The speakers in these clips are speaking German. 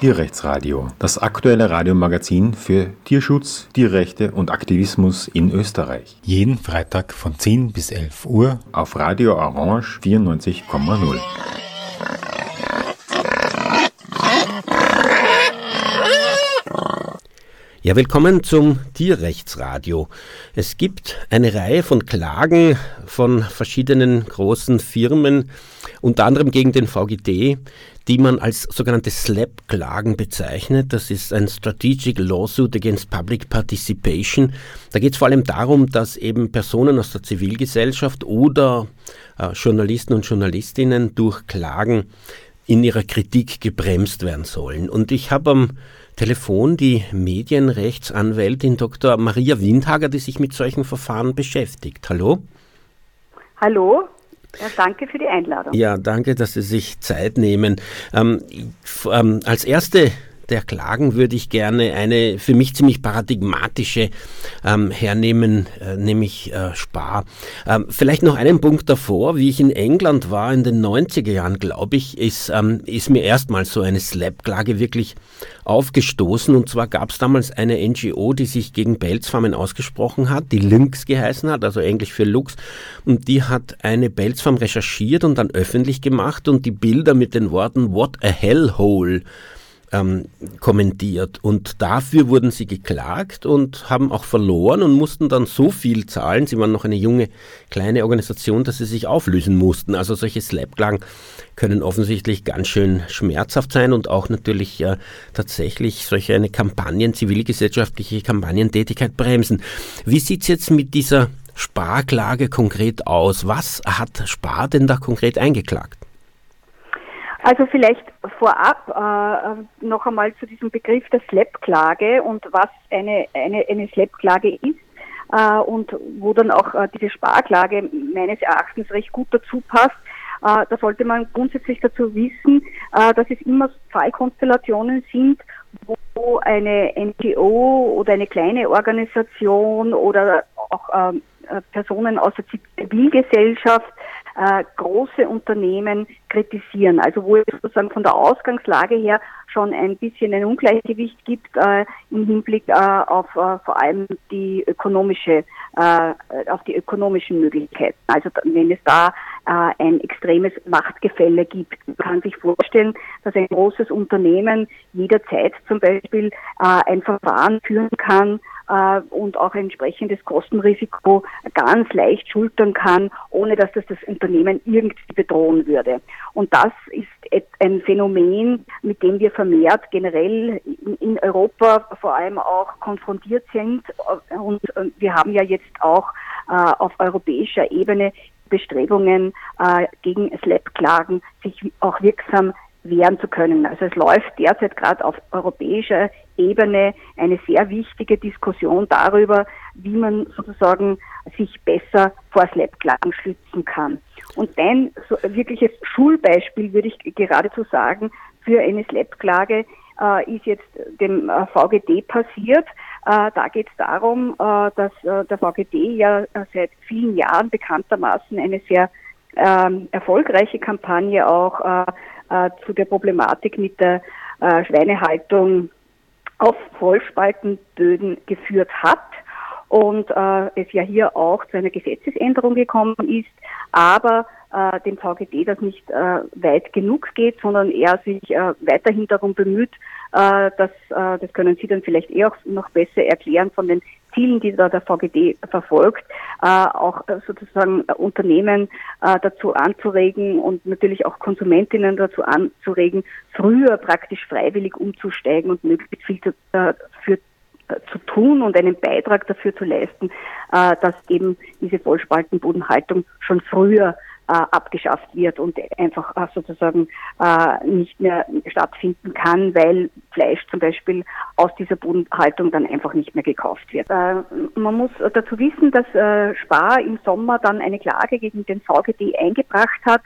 Tierrechtsradio, das aktuelle Radiomagazin für Tierschutz, Tierrechte und Aktivismus in Österreich. Jeden Freitag von 10 bis 11 Uhr auf Radio Orange 94,0. Ja, willkommen zum Tierrechtsradio. Es gibt eine Reihe von Klagen von verschiedenen großen Firmen, unter anderem gegen den VGD, die man als sogenannte SLAP-Klagen bezeichnet. Das ist ein Strategic Lawsuit Against Public Participation. Da geht es vor allem darum, dass eben Personen aus der Zivilgesellschaft oder äh, Journalisten und Journalistinnen durch Klagen in ihrer Kritik gebremst werden sollen. Und ich habe am Telefon die Medienrechtsanwältin Dr. Maria Windhager, die sich mit solchen Verfahren beschäftigt. Hallo? Hallo? Ja, danke für die Einladung. Ja, danke, dass Sie sich Zeit nehmen. Ähm, ähm, als erste der Klagen würde ich gerne eine für mich ziemlich paradigmatische ähm, hernehmen, äh, nämlich äh, Spar. Ähm, vielleicht noch einen Punkt davor, wie ich in England war in den 90er Jahren, glaube ich, ist, ähm, ist mir erstmals so eine Slap-Klage wirklich aufgestoßen. Und zwar gab es damals eine NGO, die sich gegen Pelzfarmen ausgesprochen hat, die Lynx geheißen hat, also Englisch für Lux. Und die hat eine Pelzfarm recherchiert und dann öffentlich gemacht und die Bilder mit den Worten What a Hellhole ähm, kommentiert. Und dafür wurden sie geklagt und haben auch verloren und mussten dann so viel zahlen. Sie waren noch eine junge, kleine Organisation, dass sie sich auflösen mussten. Also solche Slap-Klagen können offensichtlich ganz schön schmerzhaft sein und auch natürlich äh, tatsächlich solche eine Kampagnen, zivilgesellschaftliche Kampagnentätigkeit bremsen. Wie sieht es jetzt mit dieser Sparklage konkret aus? Was hat Spar denn da konkret eingeklagt? Also vielleicht vorab äh, noch einmal zu diesem Begriff der SLAP-Klage und was eine, eine, eine SLAP-Klage ist äh, und wo dann auch äh, diese Sparklage meines Erachtens recht gut dazu passt. Äh, da sollte man grundsätzlich dazu wissen, äh, dass es immer Fallkonstellationen sind, wo eine NGO oder eine kleine Organisation oder auch ähm, äh, Personen aus der Zivilgesellschaft äh, große Unternehmen kritisieren. Also wo es sozusagen von der Ausgangslage her schon ein bisschen ein Ungleichgewicht gibt äh, im Hinblick äh, auf äh, vor allem die ökonomische, äh, auf die ökonomischen Möglichkeiten. Also wenn es da äh, ein extremes Machtgefälle gibt, man kann sich vorstellen, dass ein großes Unternehmen jederzeit zum Beispiel äh, ein Verfahren führen kann, äh, und auch ein entsprechendes Kostenrisiko ganz leicht schultern kann, ohne dass das das Unternehmen irgendwie bedrohen würde. Und das ist ein Phänomen, mit dem wir vermehrt generell in Europa vor allem auch konfrontiert sind. Und wir haben ja jetzt auch äh, auf europäischer Ebene Bestrebungen äh, gegen SLAP-Klagen sich auch wirksam wehren zu können. Also es läuft derzeit gerade auf europäischer Ebene eine sehr wichtige Diskussion darüber, wie man sozusagen sich besser vor Slap-Klagen schützen kann. Und ein so wirkliches Schulbeispiel würde ich geradezu sagen für eine Slap-Klage äh, ist jetzt dem äh, VGD passiert. Äh, da geht es darum, äh, dass äh, der VGD ja äh, seit vielen Jahren bekanntermaßen eine sehr ähm, erfolgreiche Kampagne auch äh, zu der Problematik mit der äh, Schweinehaltung auf Vollspaltenböden geführt hat und äh, es ja hier auch zu einer Gesetzesänderung gekommen ist, aber äh, dem VGD das nicht äh, weit genug geht, sondern er sich äh, weiterhin darum bemüht, äh, dass, äh, das können Sie dann vielleicht eh auch noch besser erklären, von den Zielen, die da der VGD verfolgt, äh, auch sozusagen Unternehmen dazu anzuregen und natürlich auch Konsumentinnen dazu anzuregen, früher praktisch freiwillig umzusteigen und möglichst viel dafür zu tun und einen Beitrag dafür zu leisten, dass eben diese Vollspaltenbodenhaltung schon früher abgeschafft wird und einfach äh, sozusagen äh, nicht mehr stattfinden kann, weil Fleisch zum Beispiel aus dieser Bodenhaltung dann einfach nicht mehr gekauft wird. Äh, man muss dazu wissen, dass äh, Spar im Sommer dann eine Klage gegen den VGD eingebracht hat.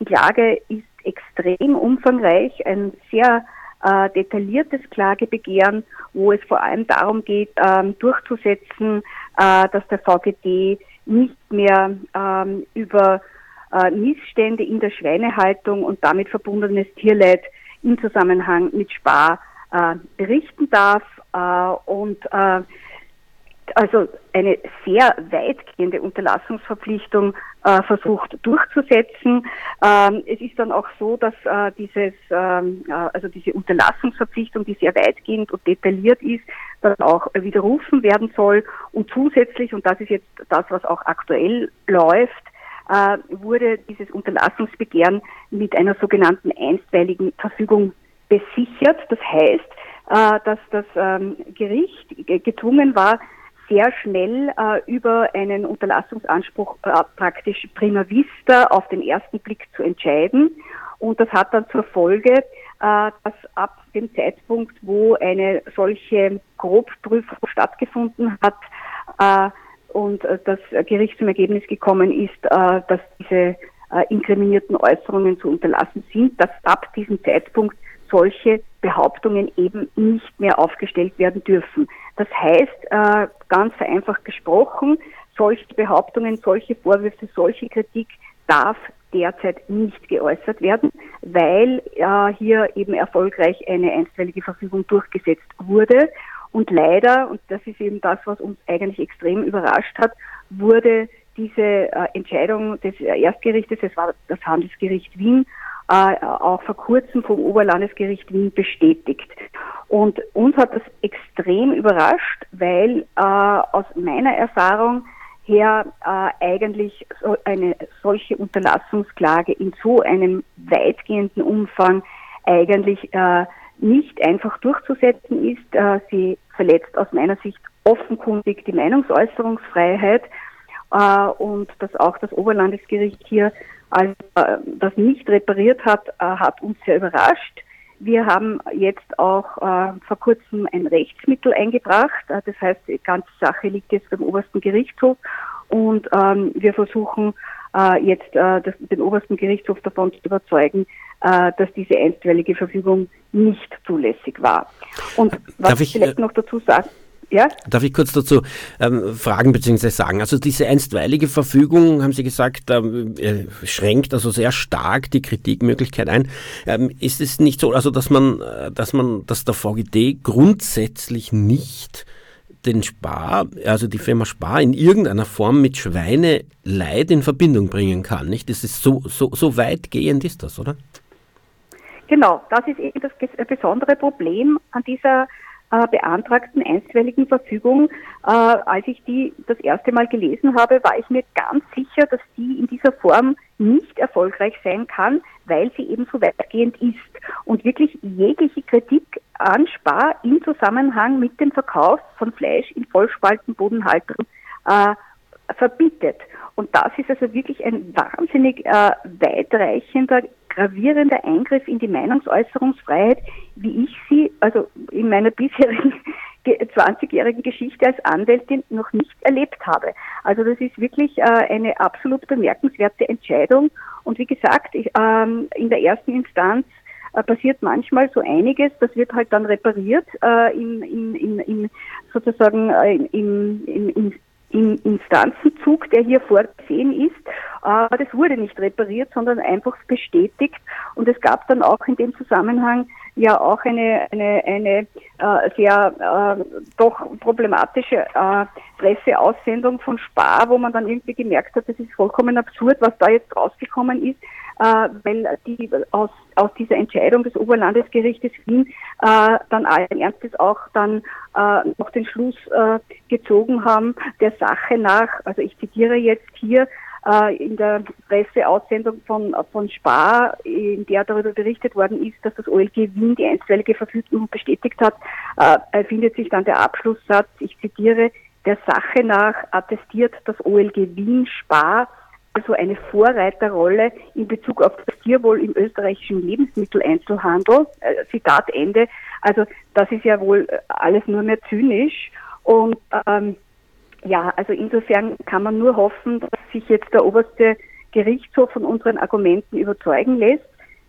Die Klage ist extrem umfangreich, ein sehr äh, detailliertes Klagebegehren, wo es vor allem darum geht, ähm, durchzusetzen, äh, dass der VGD nicht mehr ähm, über äh, Missstände in der Schweinehaltung und damit verbundenes Tierleid im Zusammenhang mit Spar äh, berichten darf äh, und äh, also eine sehr weitgehende Unterlassungsverpflichtung äh, versucht durchzusetzen. Ähm, es ist dann auch so, dass äh, dieses, ähm, äh, also diese Unterlassungsverpflichtung, die sehr weitgehend und detailliert ist, dann auch widerrufen werden soll. Und zusätzlich, und das ist jetzt das, was auch aktuell läuft, äh, wurde dieses Unterlassungsbegehren mit einer sogenannten einstweiligen Verfügung besichert. Das heißt, äh, dass das ähm, Gericht gezwungen war, sehr schnell äh, über einen Unterlassungsanspruch äh, praktisch prima vista auf den ersten Blick zu entscheiden. Und das hat dann zur Folge, dass ab dem Zeitpunkt, wo eine solche Grobprüfung stattgefunden hat und äh, das Gericht zum Ergebnis gekommen ist, äh, dass diese inkriminierten Äußerungen zu unterlassen sind, dass ab diesem Zeitpunkt solche Behauptungen eben nicht mehr aufgestellt werden dürfen. Das heißt, äh, ganz vereinfacht gesprochen, solche Behauptungen, solche Vorwürfe, solche Kritik darf derzeit nicht geäußert werden, weil äh, hier eben erfolgreich eine einstweilige Verfügung durchgesetzt wurde. Und leider, und das ist eben das, was uns eigentlich extrem überrascht hat, wurde diese äh, Entscheidung des Erstgerichtes, es war das Handelsgericht Wien, äh, auch vor kurzem vom Oberlandesgericht Wien bestätigt. Und uns hat das extrem überrascht, weil äh, aus meiner Erfahrung her äh, eigentlich so eine solche Unterlassungsklage in so einem weitgehenden Umfang eigentlich äh, nicht einfach durchzusetzen ist. Äh, sie verletzt aus meiner Sicht offenkundig die Meinungsäußerungsfreiheit äh, und dass auch das Oberlandesgericht hier also, äh, das nicht repariert hat, hat uns sehr überrascht. Wir haben jetzt auch vor kurzem ein Rechtsmittel eingebracht. Das heißt, die ganze Sache liegt jetzt beim obersten Gerichtshof und ähm, wir versuchen jetzt den obersten Gerichtshof davon zu überzeugen, dass diese einstweilige Verfügung nicht zulässig war. Und was Darf ich vielleicht äh, noch dazu sagen, ja? Darf ich kurz dazu ähm, fragen bzw. sagen? Also diese einstweilige Verfügung, haben Sie gesagt, ähm, äh, schränkt also sehr stark die Kritikmöglichkeit ein. Ähm, ist es nicht so, also dass man, äh, dass man, dass der VGD grundsätzlich nicht den Spar, also die Firma Spar in irgendeiner Form mit Schweineleid in Verbindung bringen kann, nicht? Das ist so, so, so weitgehend ist das, oder? Genau, das ist eben das besondere Problem an dieser äh, beantragten einstweiligen Verfügung, äh, als ich die das erste Mal gelesen habe, war ich mir ganz sicher, dass die in dieser Form nicht erfolgreich sein kann, weil sie eben so weitgehend ist und wirklich jegliche Kritik an Spar im Zusammenhang mit dem Verkauf von Fleisch in Vollspaltenbodenhaltung äh, verbietet. Und das ist also wirklich ein wahnsinnig äh, weitreichender gravierender Eingriff in die Meinungsäußerungsfreiheit, wie ich sie, also in meiner bisherigen 20-jährigen Geschichte als Anwältin noch nicht erlebt habe. Also das ist wirklich äh, eine absolut bemerkenswerte Entscheidung. Und wie gesagt, ich, ähm, in der ersten Instanz äh, passiert manchmal so einiges, das wird halt dann repariert äh, in, in, in, in sozusagen äh, im, im, im im Instanzenzug, der hier vorgesehen ist. Aber das wurde nicht repariert, sondern einfach bestätigt. Und es gab dann auch in dem Zusammenhang ja auch eine, eine, eine äh, sehr äh, doch problematische äh, Presseaussendung von Spar, wo man dann irgendwie gemerkt hat, das ist vollkommen absurd, was da jetzt rausgekommen ist weil die aus, aus dieser Entscheidung des Oberlandesgerichtes Wien äh, dann allen Ernstes auch dann äh, noch den Schluss äh, gezogen haben, der Sache nach, also ich zitiere jetzt hier, äh, in der Presseaussendung von, von Spar, in der darüber berichtet worden ist, dass das OLG Wien die einstweilige Verfügung bestätigt hat, äh, findet sich dann der Abschlusssatz, ich zitiere, der Sache nach attestiert das OLG Wien Spar also eine Vorreiterrolle in Bezug auf das Tierwohl im österreichischen Lebensmitteleinzelhandel. Äh, Zitat Ende. Also das ist ja wohl alles nur mehr zynisch. Und ähm, ja, also insofern kann man nur hoffen, dass sich jetzt der oberste Gerichtshof von unseren Argumenten überzeugen lässt.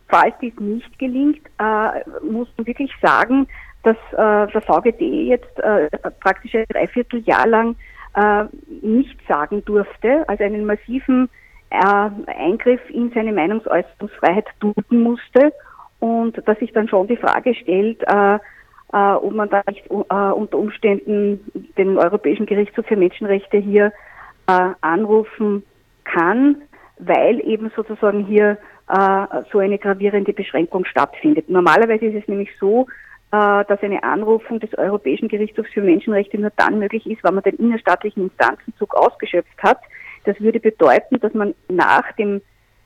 Falls dies nicht gelingt, äh, muss man wirklich sagen, dass äh, der VGD jetzt äh, praktisch ein Dreivierteljahr lang äh, nicht sagen durfte, also einen massiven äh, Eingriff in seine Meinungsäußerungsfreiheit tun musste. und dass sich dann schon die Frage stellt, äh, äh, ob man da nicht äh, unter Umständen den Europäischen Gerichtshof für Menschenrechte hier äh, anrufen kann, weil eben sozusagen hier äh, so eine gravierende Beschränkung stattfindet. Normalerweise ist es nämlich so, dass eine Anrufung des Europäischen Gerichtshofs für Menschenrechte nur dann möglich ist, wenn man den innerstaatlichen Instanzenzug ausgeschöpft hat. Das würde bedeuten, dass man nach dem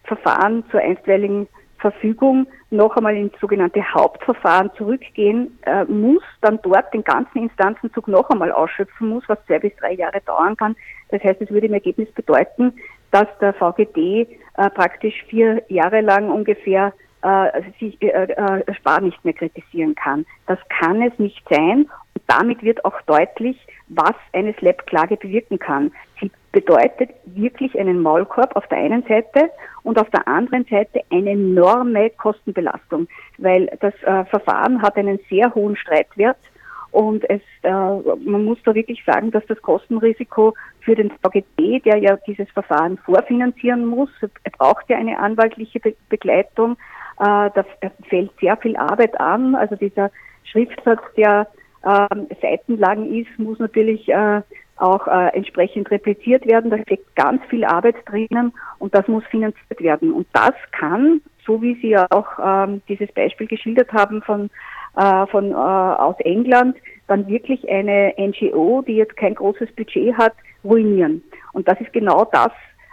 Verfahren zur einstweiligen Verfügung noch einmal ins sogenannte Hauptverfahren zurückgehen äh, muss, dann dort den ganzen Instanzenzug noch einmal ausschöpfen muss, was zwei bis drei Jahre dauern kann. Das heißt, es würde im Ergebnis bedeuten, dass der VGD äh, praktisch vier Jahre lang ungefähr äh, sich äh, äh, Spar nicht mehr kritisieren kann. Das kann es nicht sein. Und damit wird auch deutlich, was eine SLAP-Klage bewirken kann. Sie bedeutet wirklich einen Maulkorb auf der einen Seite und auf der anderen Seite eine enorme Kostenbelastung, weil das äh, Verfahren hat einen sehr hohen Streitwert und es, äh, man muss da wirklich sagen, dass das Kostenrisiko für den VGD, der ja dieses Verfahren vorfinanzieren muss, er braucht ja eine anwaltliche Be Begleitung, äh, da fällt sehr viel Arbeit an. Also dieser Schriftsatz, der äh, seitenlang ist, muss natürlich äh, auch äh, entsprechend repliziert werden. Da steckt ganz viel Arbeit drinnen und das muss finanziert werden. Und das kann, so wie Sie ja auch ähm, dieses Beispiel geschildert haben von, äh, von äh, aus England, dann wirklich eine NGO, die jetzt kein großes Budget hat, ruinieren. Und das ist genau das,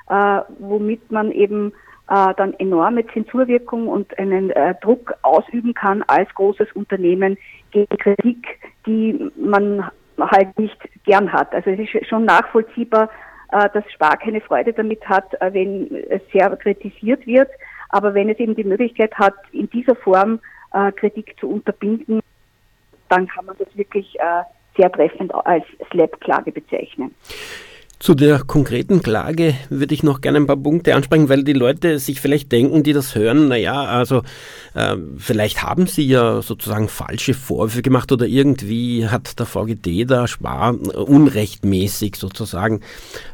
äh, womit man eben äh, dann enorme Zensurwirkung und einen äh, Druck ausüben kann als großes Unternehmen gegen Kritik, die man halt nicht gern hat. Also es ist schon nachvollziehbar, äh, dass Spar keine Freude damit hat, äh, wenn es sehr kritisiert wird. Aber wenn es eben die Möglichkeit hat, in dieser Form äh, Kritik zu unterbinden, dann kann man das wirklich äh, sehr treffend als Slap-Klage bezeichnen. Zu der konkreten Klage würde ich noch gerne ein paar Punkte ansprechen, weil die Leute sich vielleicht denken, die das hören, naja, also äh, vielleicht haben sie ja sozusagen falsche Vorwürfe gemacht oder irgendwie hat der VGD da Spar unrechtmäßig sozusagen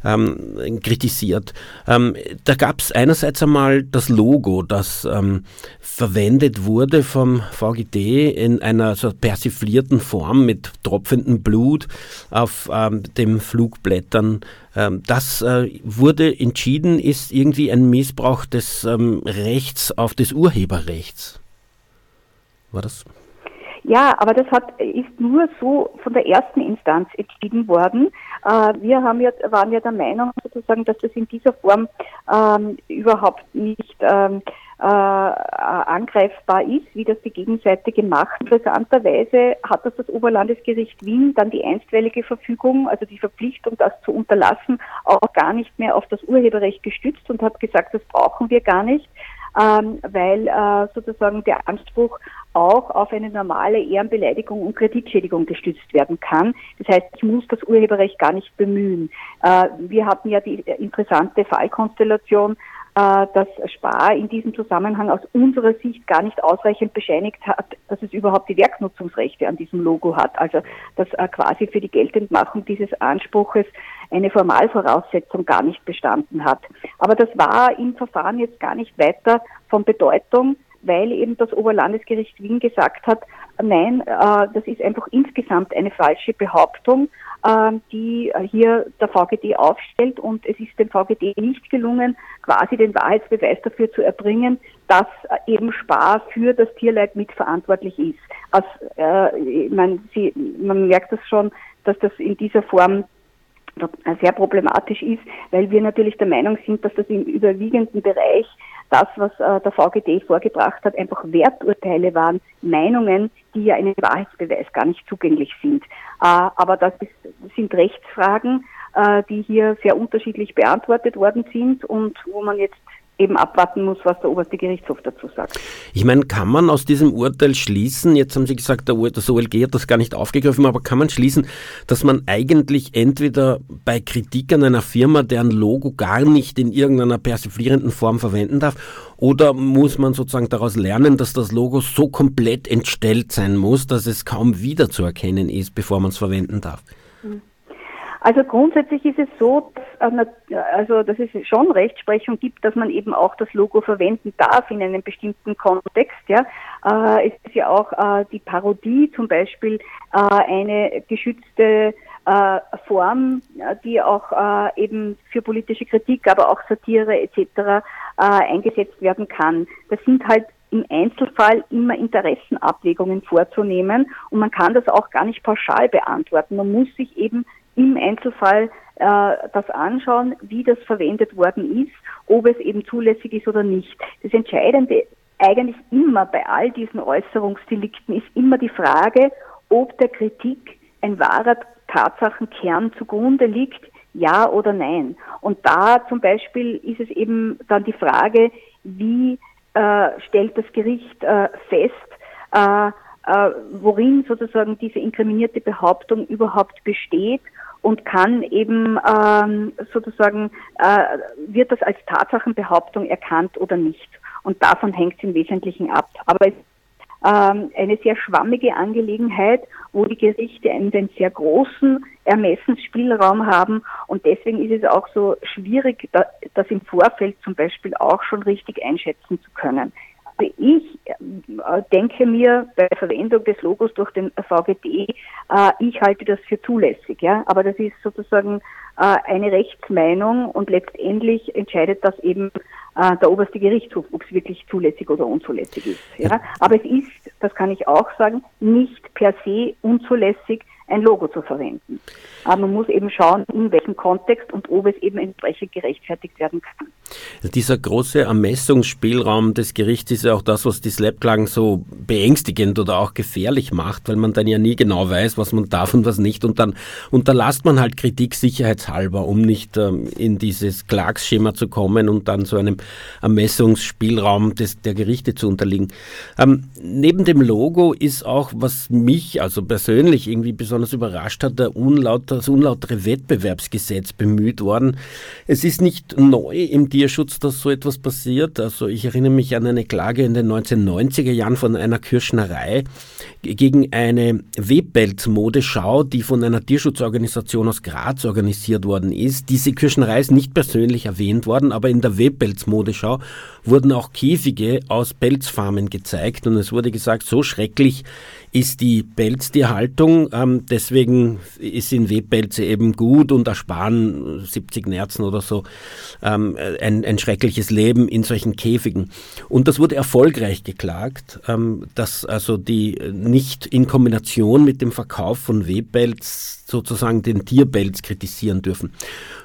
ähm, kritisiert. Ähm, da gab es einerseits einmal das Logo, das ähm, verwendet wurde vom VGD in einer so persiflierten Form mit tropfendem Blut auf ähm, dem Flugblättern das äh, wurde entschieden, ist irgendwie ein Missbrauch des ähm, Rechts auf des Urheberrechts. War das? Ja, aber das hat, ist nur so von der ersten Instanz entschieden worden. Äh, wir haben ja, waren ja der Meinung sozusagen, dass das in dieser Form ähm, überhaupt nicht ähm, äh, angreifbar ist, wie das die Gegenseite gemacht. Interessanterweise hat das das Oberlandesgericht Wien dann die einstweilige Verfügung, also die Verpflichtung, das zu unterlassen, auch gar nicht mehr auf das Urheberrecht gestützt und hat gesagt, das brauchen wir gar nicht, ähm, weil äh, sozusagen der Anspruch auch auf eine normale Ehrenbeleidigung und Kreditschädigung gestützt werden kann. Das heißt, ich muss das Urheberrecht gar nicht bemühen. Äh, wir hatten ja die interessante Fallkonstellation, dass Spar in diesem Zusammenhang aus unserer Sicht gar nicht ausreichend bescheinigt hat, dass es überhaupt die Werknutzungsrechte an diesem Logo hat. Also dass äh, quasi für die Geltendmachung dieses Anspruches eine Formalvoraussetzung gar nicht bestanden hat. Aber das war im Verfahren jetzt gar nicht weiter von Bedeutung, weil eben das Oberlandesgericht Wien gesagt hat, nein, äh, das ist einfach insgesamt eine falsche Behauptung, äh, die hier der VGD aufstellt und es ist dem VGD nicht gelungen, quasi den Wahrheitsbeweis dafür zu erbringen, dass eben Spar für das Tierleid mitverantwortlich ist. Also, äh, man, sie, man merkt das schon, dass das in dieser Form sehr problematisch ist, weil wir natürlich der Meinung sind, dass das im überwiegenden Bereich das, was äh, der VGD vorgebracht hat, einfach Werturteile waren, Meinungen, die ja einem Wahrheitsbeweis gar nicht zugänglich sind. Äh, aber das, ist, sind Rechtsfragen, äh, die hier sehr unterschiedlich beantwortet worden sind und wo man jetzt eben abwarten muss, was der oberste Gerichtshof dazu sagt. Ich meine, kann man aus diesem Urteil schließen, jetzt haben Sie gesagt, der, das OLG hat das gar nicht aufgegriffen, aber kann man schließen, dass man eigentlich entweder bei Kritik an einer Firma, deren Logo gar nicht in irgendeiner persiflierenden Form verwenden darf, oder muss man sozusagen daraus lernen, dass das Logo so komplett entstellt sein muss, dass es kaum wiederzuerkennen ist, bevor man es verwenden darf? Hm. Also grundsätzlich ist es so, dass, äh, also, dass es schon Rechtsprechung gibt, dass man eben auch das Logo verwenden darf in einem bestimmten Kontext. Ja. Äh, es ist ja auch äh, die Parodie zum Beispiel äh, eine geschützte äh, Form, die auch äh, eben für politische Kritik, aber auch Satire etc. Äh, eingesetzt werden kann. Das sind halt im Einzelfall immer Interessenabwägungen vorzunehmen und man kann das auch gar nicht pauschal beantworten. Man muss sich eben im Einzelfall äh, das anschauen, wie das verwendet worden ist, ob es eben zulässig ist oder nicht. Das Entscheidende eigentlich immer bei all diesen Äußerungsdelikten ist immer die Frage, ob der Kritik ein wahrer Tatsachenkern zugrunde liegt, ja oder nein. Und da zum Beispiel ist es eben dann die Frage, wie äh, stellt das Gericht äh, fest, äh, äh worin sozusagen diese inkriminierte Behauptung überhaupt besteht und kann eben ähm, sozusagen, äh, wird das als Tatsachenbehauptung erkannt oder nicht. Und davon hängt es im Wesentlichen ab. Aber es ist ähm, eine sehr schwammige Angelegenheit, wo die Gerichte einen sehr großen Ermessensspielraum haben. Und deswegen ist es auch so schwierig, das im Vorfeld zum Beispiel auch schon richtig einschätzen zu können. Also ich äh, denke mir bei Verwendung des Logos durch den VGD, äh, ich halte das für zulässig, ja. Aber das ist sozusagen äh, eine Rechtsmeinung und letztendlich entscheidet das eben der oberste Gerichtshof, ob es wirklich zulässig oder unzulässig ist. Ja. Aber es ist, das kann ich auch sagen, nicht per se unzulässig, ein Logo zu verwenden. Aber man muss eben schauen, in welchem Kontext und ob es eben entsprechend gerechtfertigt werden kann. Dieser große Ermessungsspielraum des Gerichts ist ja auch das, was die Slap-Klagen so beängstigend oder auch gefährlich macht, weil man dann ja nie genau weiß, was man darf und was nicht. Und dann unterlasst man halt Kritik sicherheitshalber, um nicht ähm, in dieses Klagsschema zu kommen und dann so einem Ermessungsspielraum des, der Gerichte zu unterliegen. Ähm, neben dem Logo ist auch, was mich also persönlich irgendwie besonders überrascht hat, das unlautere Wettbewerbsgesetz bemüht worden. Es ist nicht neu im Tierschutz, dass so etwas passiert. Also ich erinnere mich an eine Klage in den 1990er Jahren von einer Kirschnerei gegen eine Webpelz-Modeschau, die von einer Tierschutzorganisation aus Graz organisiert worden ist. Diese Kirschnerei ist nicht persönlich erwähnt worden, aber in der Webpelz-Modeschau wurden auch Käfige aus Pelzfarmen gezeigt und es wurde gesagt, so schrecklich ist die Pelztierhaltung. Ähm, deswegen sind Webpelze eben gut und ersparen 70 Nerzen oder so ähm, ein, ein, schreckliches Leben in solchen Käfigen. Und das wurde erfolgreich geklagt, ähm, dass also die nicht in Kombination mit dem Verkauf von Webpelz sozusagen den Tierpelz kritisieren dürfen.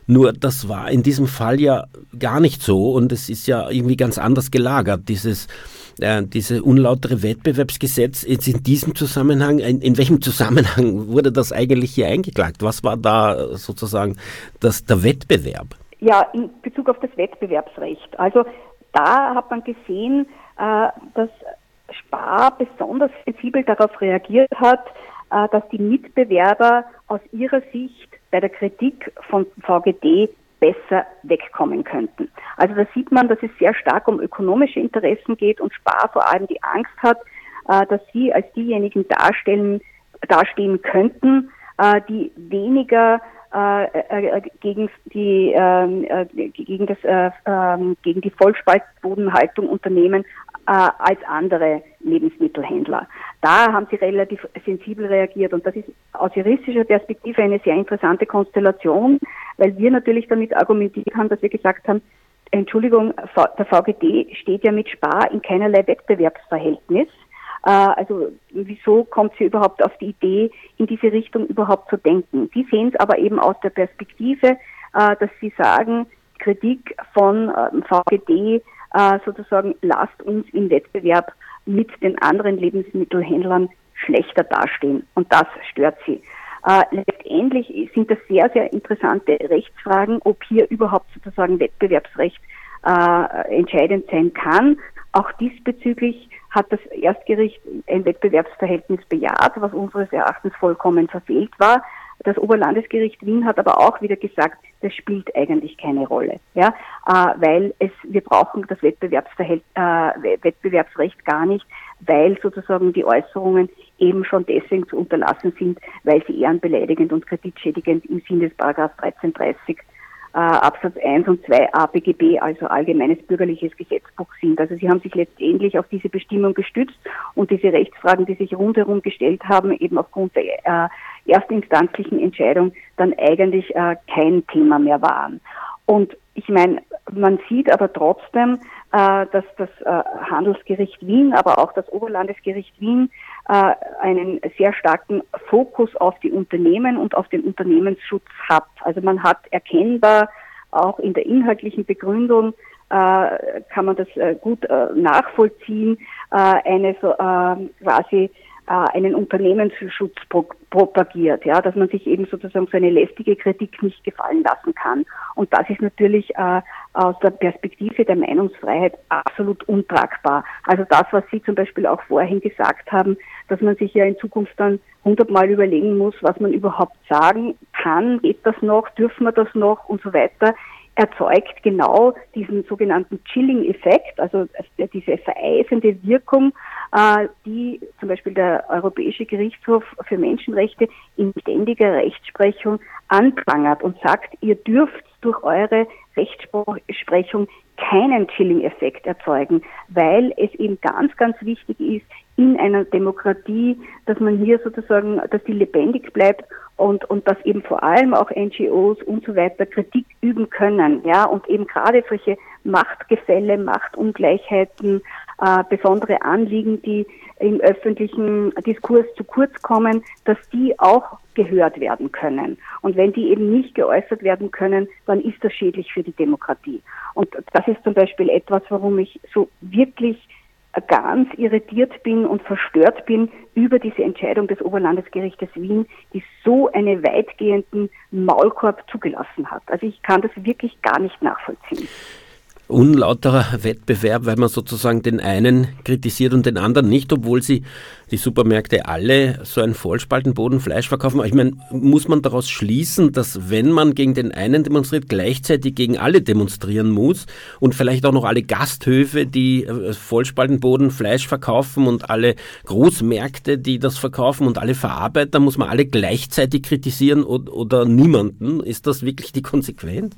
Nur das war in diesem Fall ja gar nicht so und es ist ja irgendwie ganz anders gelagert. Dieses äh, diese unlautere Wettbewerbsgesetz jetzt in diesem Zusammenhang, in, in, welchem Zusammenhang wurde das eigentlich hier eingeklagt? Was war da sozusagen das, der Wettbewerb? Ja, in Bezug auf das Wettbewerbsrecht. Also da hat man gesehen, äh, dass Spar besonders sensibel darauf reagiert hat, äh, dass die Mitbewerber aus ihrer Sicht bei der Kritik von VGD besser wegkommen könnten. Also da sieht man, dass es sehr stark um ökonomische Interessen geht und Spar vor allem die Angst hat, äh, dass sie als diejenigen darstellen, dastehen könnten, äh, die weniger äh, gegen die ähm, gegen das ähm, gegen die Vollspaltbodenhaltung unternehmen als andere Lebensmittelhändler. Da haben sie relativ sensibel reagiert und das ist aus juristischer Perspektive eine sehr interessante Konstellation, weil wir natürlich damit argumentiert haben, dass wir gesagt haben, Entschuldigung, der VGD steht ja mit Spar in keinerlei Wettbewerbsverhältnis. Äh, also wieso kommt sie überhaupt auf die Idee, in diese Richtung überhaupt zu denken? Die sehen es aber eben aus der Perspektive, äh, dass sie sagen, Kritik von VGD äh, sozusagen lasst uns im Wettbewerb mit den anderen Lebensmittelhändlern schlechter dastehen. Und das stört sie. Äh, letztendlich sind das sehr, sehr interessante Rechtsfragen, ob hier überhaupt sozusagen Wettbewerbsrecht äh, entscheidend sein kann. Auch diesbezüglich hat das Erstgericht ein Wettbewerbsverhältnis bejaht, was unseres Erachtens vollkommen verfehlt war. Das Oberlandesgericht Wien hat aber auch wieder gesagt, das spielt eigentlich keine Rolle, ja, äh, weil es wir brauchen das äh, Wettbewerbsrecht gar nicht, weil sozusagen die Äußerungen eben schon deswegen zu unterlassen sind, weil sie ehrenbeleidigend und kreditschädigend im Sinne des Paragraph 1330 äh, Absatz 1 und 2 ABGB, also Allgemeines Bürgerliches Gesetzbuch sind. Also sie haben sich letztendlich auf diese Bestimmung gestützt und diese Rechtsfragen, die sich rundherum gestellt haben, eben aufgrund der äh, erstinstanzlichen Entscheidung dann eigentlich äh, kein Thema mehr waren. Und ich meine, man sieht aber trotzdem, äh, dass das äh, Handelsgericht Wien, aber auch das Oberlandesgericht Wien äh, einen sehr starken Fokus auf die Unternehmen und auf den Unternehmensschutz hat. Also man hat erkennbar auch in der inhaltlichen Begründung äh, kann man das äh, gut äh, nachvollziehen, äh, eine so äh, quasi äh, einen Unternehmensschutz pro propagiert, ja, dass man sich eben sozusagen so eine lästige Kritik nicht gefallen lassen kann. Und das ist natürlich äh, aus der Perspektive der Meinungsfreiheit absolut untragbar. Also das, was Sie zum Beispiel auch vorhin gesagt haben, dass man sich ja in Zukunft dann hundertmal überlegen muss, was man überhaupt sagen kann, geht das noch, dürfen wir das noch? Und so weiter. Erzeugt genau diesen sogenannten Chilling-Effekt, also diese vereisende Wirkung, äh, die zum Beispiel der Europäische Gerichtshof für Menschenrechte in ständiger Rechtsprechung anprangert und sagt, ihr dürft durch eure Rechtsprechung keinen Chilling-Effekt erzeugen, weil es eben ganz, ganz wichtig ist in einer Demokratie, dass man hier sozusagen, dass die lebendig bleibt und, und dass eben vor allem auch NGOs und so weiter Kritik üben können, ja, und eben gerade solche Machtgefälle, Machtungleichheiten, äh, besondere Anliegen, die im öffentlichen Diskurs zu kurz kommen, dass die auch gehört werden können. Und wenn die eben nicht geäußert werden können, dann ist das schädlich für die Demokratie. Und das ist zum Beispiel etwas, warum ich so wirklich ganz irritiert bin und verstört bin über diese Entscheidung des Oberlandesgerichtes Wien, die so einen weitgehenden Maulkorb zugelassen hat. Also ich kann das wirklich gar nicht nachvollziehen unlauterer Wettbewerb, weil man sozusagen den einen kritisiert und den anderen nicht, obwohl sie die Supermärkte alle so ein Vollspaltenboden Fleisch verkaufen. Ich meine, muss man daraus schließen, dass wenn man gegen den einen demonstriert, gleichzeitig gegen alle demonstrieren muss und vielleicht auch noch alle Gasthöfe, die äh, Vollspaltenboden Fleisch verkaufen und alle Großmärkte, die das verkaufen und alle Verarbeiter, muss man alle gleichzeitig kritisieren oder, oder niemanden? Ist das wirklich die Konsequenz?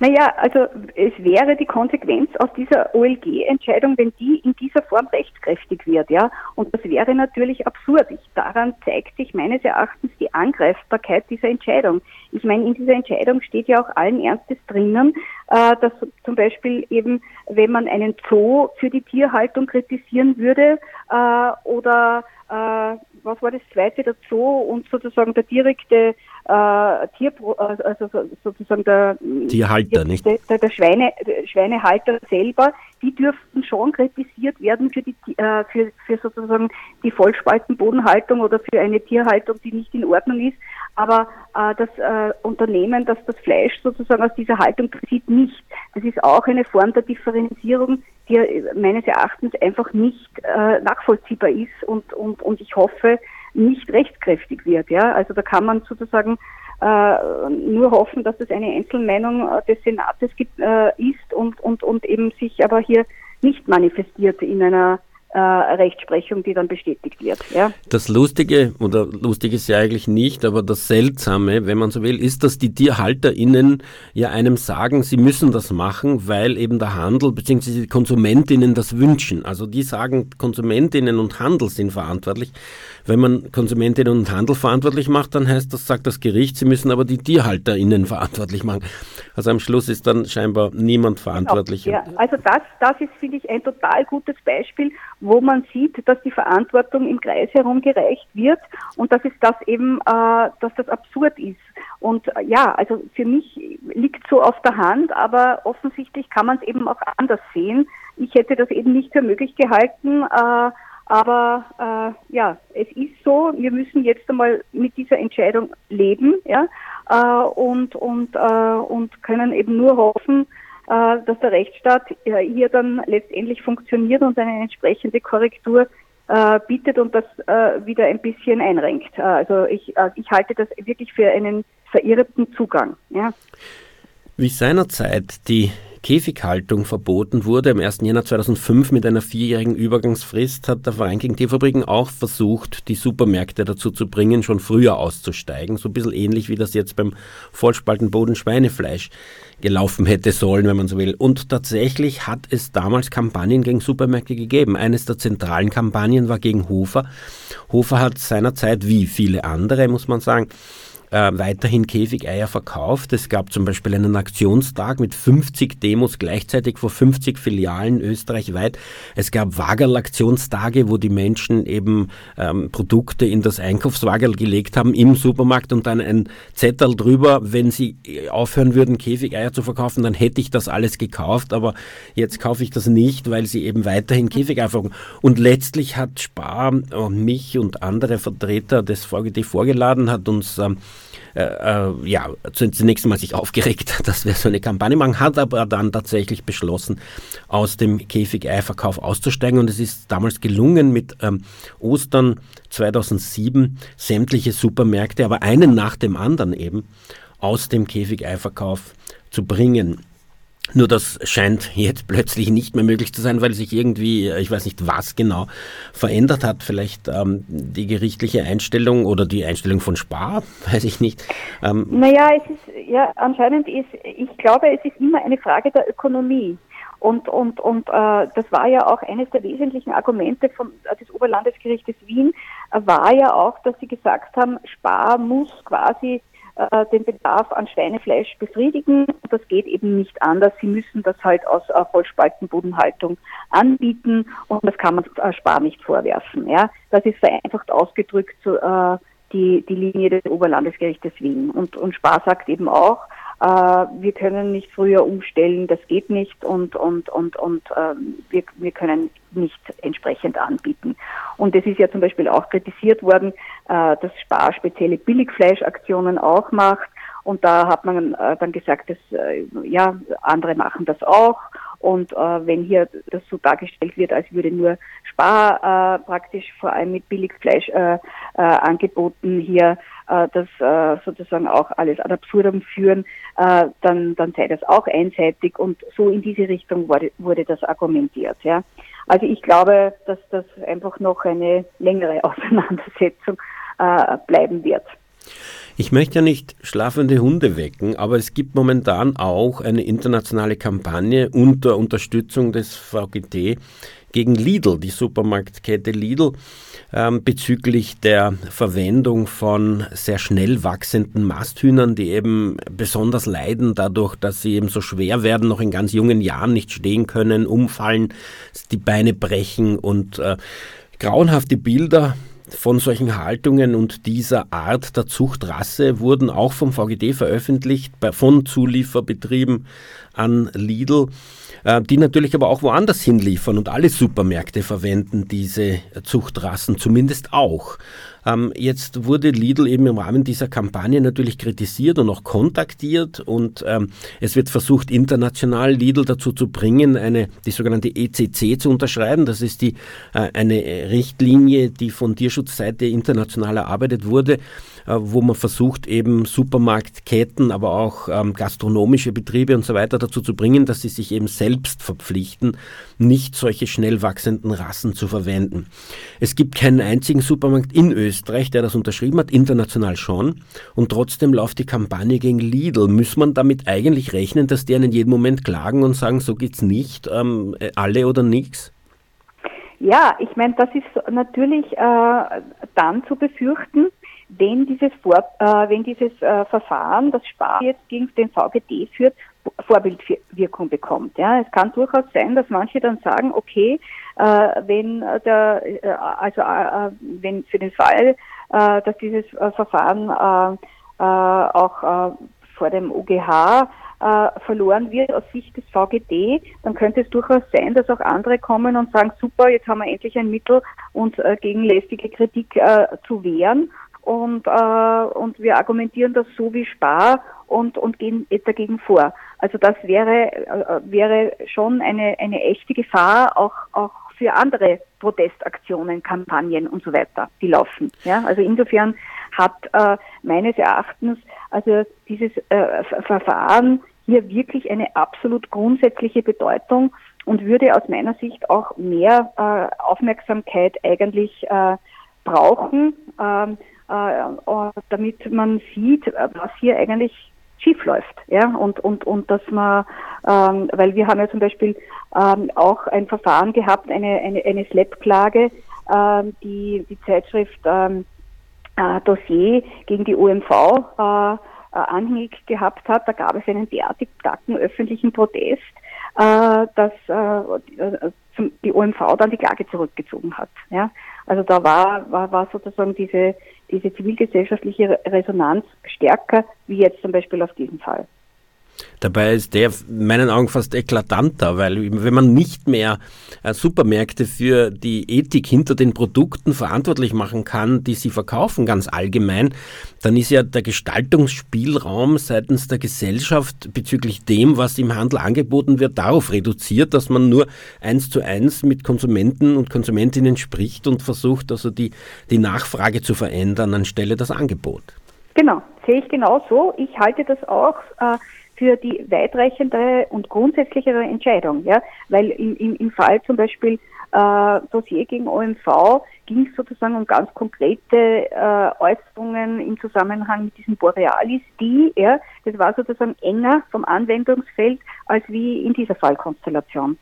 Naja, also es wäre die Konsequenz aus dieser OLG-Entscheidung, wenn die in dieser Form rechtskräftig wird, ja. Und das wäre natürlich absurd. Ich, daran zeigt sich meines Erachtens die Angreifbarkeit dieser Entscheidung. Ich meine, in dieser Entscheidung steht ja auch allen Ernstes drinnen, äh, dass zum Beispiel eben, wenn man einen Zoo für die Tierhaltung kritisieren würde äh, oder äh, was war das zweite, der Zoo und sozusagen der direkte äh, Tier, also sozusagen der Tierhalter, nicht? Der, der, Schweine, Schweinehalter selber, die dürften schon kritisiert werden für die äh, für, für sozusagen die Vollspaltenbodenhaltung oder für eine Tierhaltung, die nicht in Ordnung ist. Aber äh, das äh, Unternehmen, das das Fleisch sozusagen aus dieser Haltung bezieht, nicht. Das ist auch eine Form der Differenzierung, die meines Erachtens einfach nicht äh, nachvollziehbar ist und, und, und ich hoffe, nicht rechtskräftig wird. Ja? Also da kann man sozusagen äh, nur hoffen, dass es eine Einzelmeinung äh, des Senates gibt, äh, ist und, und, und eben sich aber hier nicht manifestiert in einer äh, Rechtsprechung, die dann bestätigt wird. Ja. Das Lustige, oder lustig ist ja eigentlich nicht, aber das Seltsame, wenn man so will, ist, dass die TierhalterInnen ja einem sagen, sie müssen das machen, weil eben der Handel bzw. die KonsumentInnen das wünschen. Also die sagen, KonsumentInnen und Handel sind verantwortlich. Wenn man KonsumentInnen und Handel verantwortlich macht, dann heißt das, sagt das Gericht, sie müssen aber die TierhalterInnen verantwortlich machen. Also am Schluss ist dann scheinbar niemand verantwortlich. Genau. Ja, also das, das ist, finde ich, ein total gutes Beispiel, wo man sieht, dass die Verantwortung im Kreis herumgereicht wird und dass es das eben, äh, dass das absurd ist. Und äh, ja, also für mich liegt so auf der Hand, aber offensichtlich kann man es eben auch anders sehen. Ich hätte das eben nicht für möglich gehalten, äh, aber äh, ja, es ist so. Wir müssen jetzt einmal mit dieser Entscheidung leben, ja, und und äh, und können eben nur hoffen, äh, dass der Rechtsstaat äh, hier dann letztendlich funktioniert und eine entsprechende Korrektur äh, bietet und das wieder ein bisschen einrenkt. Also ich, ich halte das wirklich für einen verirrten Zugang. Ja. Wie seinerzeit die Käfighaltung verboten wurde. Am 1. Jänner 2005 mit einer vierjährigen Übergangsfrist hat der Verein gegen Tierfabriken auch versucht, die Supermärkte dazu zu bringen, schon früher auszusteigen. So ein bisschen ähnlich wie das jetzt beim Vollspaltenboden Schweinefleisch gelaufen hätte sollen, wenn man so will. Und tatsächlich hat es damals Kampagnen gegen Supermärkte gegeben. Eines der zentralen Kampagnen war gegen Hofer. Hofer hat seinerzeit, wie viele andere, muss man sagen, äh, weiterhin Käfigeier verkauft. Es gab zum Beispiel einen Aktionstag mit 50 Demos gleichzeitig vor 50 Filialen österreichweit. Es gab Wagerl-Aktionstage, wo die Menschen eben ähm, Produkte in das Einkaufswagerl gelegt haben im Supermarkt und dann ein Zettel drüber, wenn sie aufhören würden, Käfigeier zu verkaufen, dann hätte ich das alles gekauft, aber jetzt kaufe ich das nicht, weil sie eben weiterhin Käfigeier verkaufen. Und letztlich hat Spar äh, mich und andere Vertreter des VGT vorgeladen, hat uns ähm, äh, äh, ja, zunächst einmal sich aufgeregt, dass wir so eine Kampagne machen, hat aber dann tatsächlich beschlossen, aus dem Käfig-Eiverkauf auszusteigen und es ist damals gelungen mit ähm, Ostern 2007 sämtliche Supermärkte, aber einen nach dem anderen eben, aus dem Käfig-Eiverkauf zu bringen. Nur das scheint jetzt plötzlich nicht mehr möglich zu sein, weil sich irgendwie, ich weiß nicht was genau, verändert hat. Vielleicht ähm, die gerichtliche Einstellung oder die Einstellung von Spar, weiß ich nicht. Ähm, naja, es ist, ja, anscheinend ist, ich glaube, es ist immer eine Frage der Ökonomie. Und, und, und äh, das war ja auch eines der wesentlichen Argumente vom, äh, des Oberlandesgerichtes Wien, äh, war ja auch, dass sie gesagt haben, Spar muss quasi äh, den Bedarf an Schweinefleisch befriedigen. Das geht eben nicht anders. Sie müssen das halt aus äh, Vollspaltenbodenhaltung anbieten und das kann man äh, Spar nicht vorwerfen. Ja, das ist vereinfacht ausgedrückt so, äh, die, die Linie des Oberlandesgerichtes Wien. Und, und Spar sagt eben auch, äh, wir können nicht früher umstellen, das geht nicht und, und, und, und äh, wir, wir können nicht entsprechend anbieten. Und es ist ja zum Beispiel auch kritisiert worden, äh, dass Spar spezielle Billigfleischaktionen auch macht. Und da hat man äh, dann gesagt, dass äh, ja andere machen das auch. Und äh, wenn hier das so dargestellt wird, als würde nur Spar äh, praktisch vor allem mit Billigfleisch äh, äh, angeboten hier äh, das äh, sozusagen auch alles ad absurdum führen, äh, dann, dann sei das auch einseitig und so in diese Richtung wurde, wurde das argumentiert. Ja. Also ich glaube, dass das einfach noch eine längere Auseinandersetzung äh, bleiben wird. Ich möchte ja nicht schlafende Hunde wecken, aber es gibt momentan auch eine internationale Kampagne unter Unterstützung des VGT gegen Lidl, die Supermarktkette Lidl, ähm, bezüglich der Verwendung von sehr schnell wachsenden Masthühnern, die eben besonders leiden dadurch, dass sie eben so schwer werden, noch in ganz jungen Jahren nicht stehen können, umfallen, die Beine brechen und äh, grauenhafte Bilder von solchen Haltungen und dieser Art der Zuchtrasse wurden auch vom VGD veröffentlicht, von Zulieferbetrieben an Lidl, die natürlich aber auch woanders hinliefern und alle Supermärkte verwenden diese Zuchtrassen zumindest auch. Ähm, jetzt wurde Lidl eben im Rahmen dieser Kampagne natürlich kritisiert und auch kontaktiert und ähm, es wird versucht, international Lidl dazu zu bringen, eine, die sogenannte ECC zu unterschreiben. Das ist die, äh, eine Richtlinie, die von Tierschutzseite international erarbeitet wurde, äh, wo man versucht, eben Supermarktketten, aber auch ähm, gastronomische Betriebe und so weiter dazu zu bringen, dass sie sich eben selbst verpflichten, nicht solche schnell wachsenden Rassen zu verwenden. Es gibt keinen einzigen Supermarkt in Österreich, der das unterschrieben hat, international schon, und trotzdem läuft die Kampagne gegen Lidl. Muss man damit eigentlich rechnen, dass die in jedem Moment klagen und sagen, so geht's nicht, ähm, alle oder nichts? Ja, ich meine, das ist natürlich äh, dann zu befürchten, wenn dieses, Vor, äh, wenn dieses äh, Verfahren, das Spar jetzt gegen den VGD führt, Vorbildwirkung bekommt. Ja, es kann durchaus sein, dass manche dann sagen, okay, äh, wenn der, äh, also äh, wenn für den Fall, äh, dass dieses äh, Verfahren äh, äh, auch äh, vor dem OGH äh, verloren wird aus Sicht des VGD, dann könnte es durchaus sein, dass auch andere kommen und sagen, super, jetzt haben wir endlich ein Mittel, uns äh, gegen lästige Kritik äh, zu wehren und, äh, und wir argumentieren das so wie Spar und, und gehen dagegen vor. Also das wäre, äh, wäre schon eine, eine echte Gefahr, auch, auch für andere Protestaktionen, Kampagnen und so weiter, die laufen. Ja, also insofern hat äh, meines Erachtens also dieses äh, Verfahren hier wirklich eine absolut grundsätzliche Bedeutung und würde aus meiner Sicht auch mehr äh, Aufmerksamkeit eigentlich äh, brauchen, ähm, äh, damit man sieht, was hier eigentlich schief läuft, ja, und, und, und dass man, ähm, weil wir haben ja zum Beispiel ähm, auch ein Verfahren gehabt, eine, eine, eine SLAP-Klage, ähm, die, die Zeitschrift ähm, äh, Dossier gegen die OMV äh, äh, anhängig gehabt hat. Da gab es einen derartig starken öffentlichen Protest, äh, dass äh, die OMV dann die Klage zurückgezogen hat. Ja? Also da war, war, war sozusagen diese, diese zivilgesellschaftliche Resonanz stärker, wie jetzt zum Beispiel auf diesen Fall. Dabei ist der in meinen Augen fast eklatanter, weil wenn man nicht mehr äh, Supermärkte für die Ethik hinter den Produkten verantwortlich machen kann, die sie verkaufen, ganz allgemein, dann ist ja der Gestaltungsspielraum seitens der Gesellschaft bezüglich dem, was im Handel angeboten wird, darauf reduziert, dass man nur eins zu eins mit Konsumenten und Konsumentinnen spricht und versucht, also die, die Nachfrage zu verändern anstelle das Angebot. Genau, sehe ich genauso. Ich halte das auch. Äh, für die weitreichendere und grundsätzlichere Entscheidung, ja, weil im, im, im Fall zum Beispiel äh, Dossier gegen OMV ging es sozusagen um ganz konkrete äh, Äußerungen im Zusammenhang mit diesem Borealis, die, ja, das war sozusagen enger vom Anwendungsfeld als wie in dieser Fallkonstellation.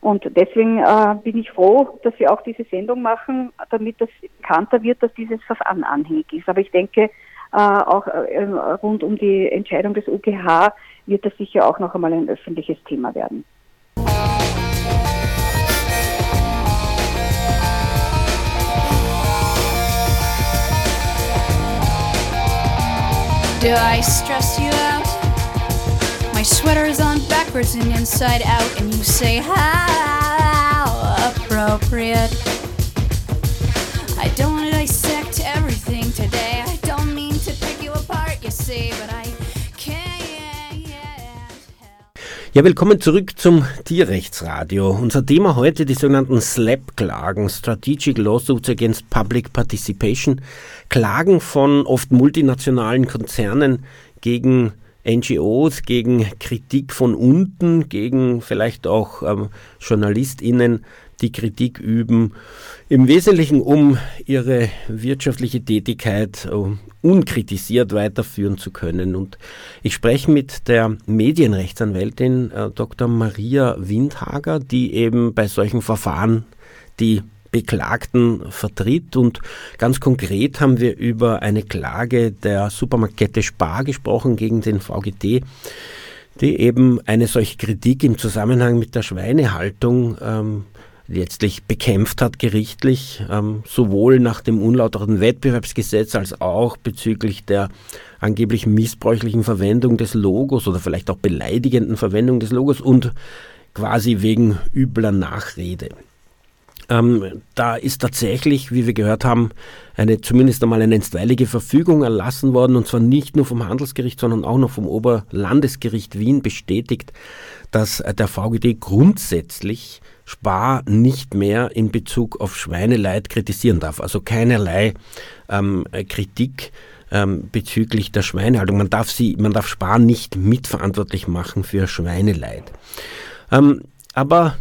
Und deswegen äh, bin ich froh, dass wir auch diese Sendung machen, damit das bekannter wird, dass dieses Verfahren anhängig ist. Aber ich denke, äh, auch äh, rund um die Entscheidung des UGH wird das sicher auch noch einmal ein öffentliches Thema werden. Do I stress you out? My sweater is on backwards and inside out, and you say, How appropriate. I don't want to dissect everything today. I don't mean to pick you apart, you see, but Ja, willkommen zurück zum Tierrechtsradio. Unser Thema heute die sogenannten SLAP-Klagen, Strategic Lawsuits Against Public Participation, Klagen von oft multinationalen Konzernen gegen NGOs, gegen Kritik von unten, gegen vielleicht auch ähm, JournalistInnen, die Kritik üben, im Wesentlichen um ihre wirtschaftliche Tätigkeit uh, unkritisiert weiterführen zu können. Und ich spreche mit der Medienrechtsanwältin äh, Dr. Maria Windhager, die eben bei solchen Verfahren die Beklagten vertritt. Und ganz konkret haben wir über eine Klage der Supermarktkette Spar gesprochen gegen den VGT die eben eine solche Kritik im Zusammenhang mit der Schweinehaltung ähm, letztlich bekämpft hat gerichtlich, ähm, sowohl nach dem unlauteren Wettbewerbsgesetz als auch bezüglich der angeblich missbräuchlichen Verwendung des Logos oder vielleicht auch beleidigenden Verwendung des Logos und quasi wegen übler Nachrede. Ähm, da ist tatsächlich, wie wir gehört haben, eine zumindest einmal eine einstweilige Verfügung erlassen worden und zwar nicht nur vom Handelsgericht, sondern auch noch vom Oberlandesgericht Wien bestätigt, dass der VGD grundsätzlich Spar nicht mehr in Bezug auf Schweineleid kritisieren darf. Also keinerlei ähm, Kritik ähm, bezüglich der Schweinehaltung. Man darf sie, man darf Spar nicht mitverantwortlich machen für Schweineleid. Ähm, aber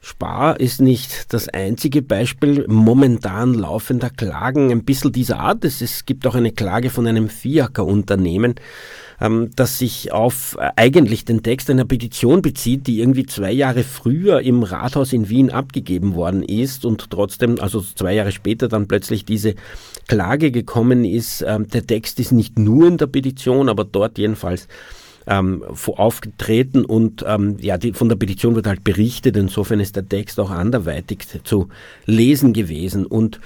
Spar ist nicht das einzige Beispiel momentan laufender Klagen ein bisschen dieser Art. Es, gibt auch eine Klage von einem Fiaker-Unternehmen, ähm, das sich auf äh, eigentlich den Text einer Petition bezieht, die irgendwie zwei Jahre früher im Rathaus in Wien abgegeben worden ist und trotzdem, also zwei Jahre später dann plötzlich diese Klage gekommen ist. Ähm, der Text ist nicht nur in der Petition, aber dort jedenfalls ähm, aufgetreten und ähm, ja, die, von der Petition wird halt berichtet. Insofern ist der Text auch anderweitig zu lesen gewesen. Und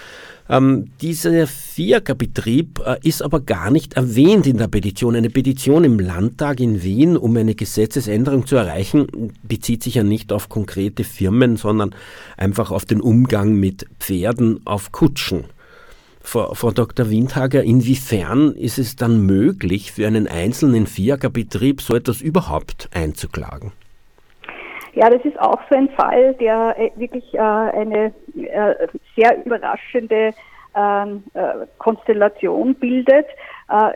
ähm, dieser Fiaker-Betrieb äh, ist aber gar nicht erwähnt in der Petition. Eine Petition im Landtag in Wien, um eine Gesetzesänderung zu erreichen, bezieht sich ja nicht auf konkrete Firmen, sondern einfach auf den Umgang mit Pferden auf Kutschen. Frau, Frau Dr. Windhager, inwiefern ist es dann möglich, für einen einzelnen FIAGA-Betrieb so etwas überhaupt einzuklagen? Ja, das ist auch so ein Fall, der äh, wirklich äh, eine äh, sehr überraschende ähm, äh, Konstellation bildet.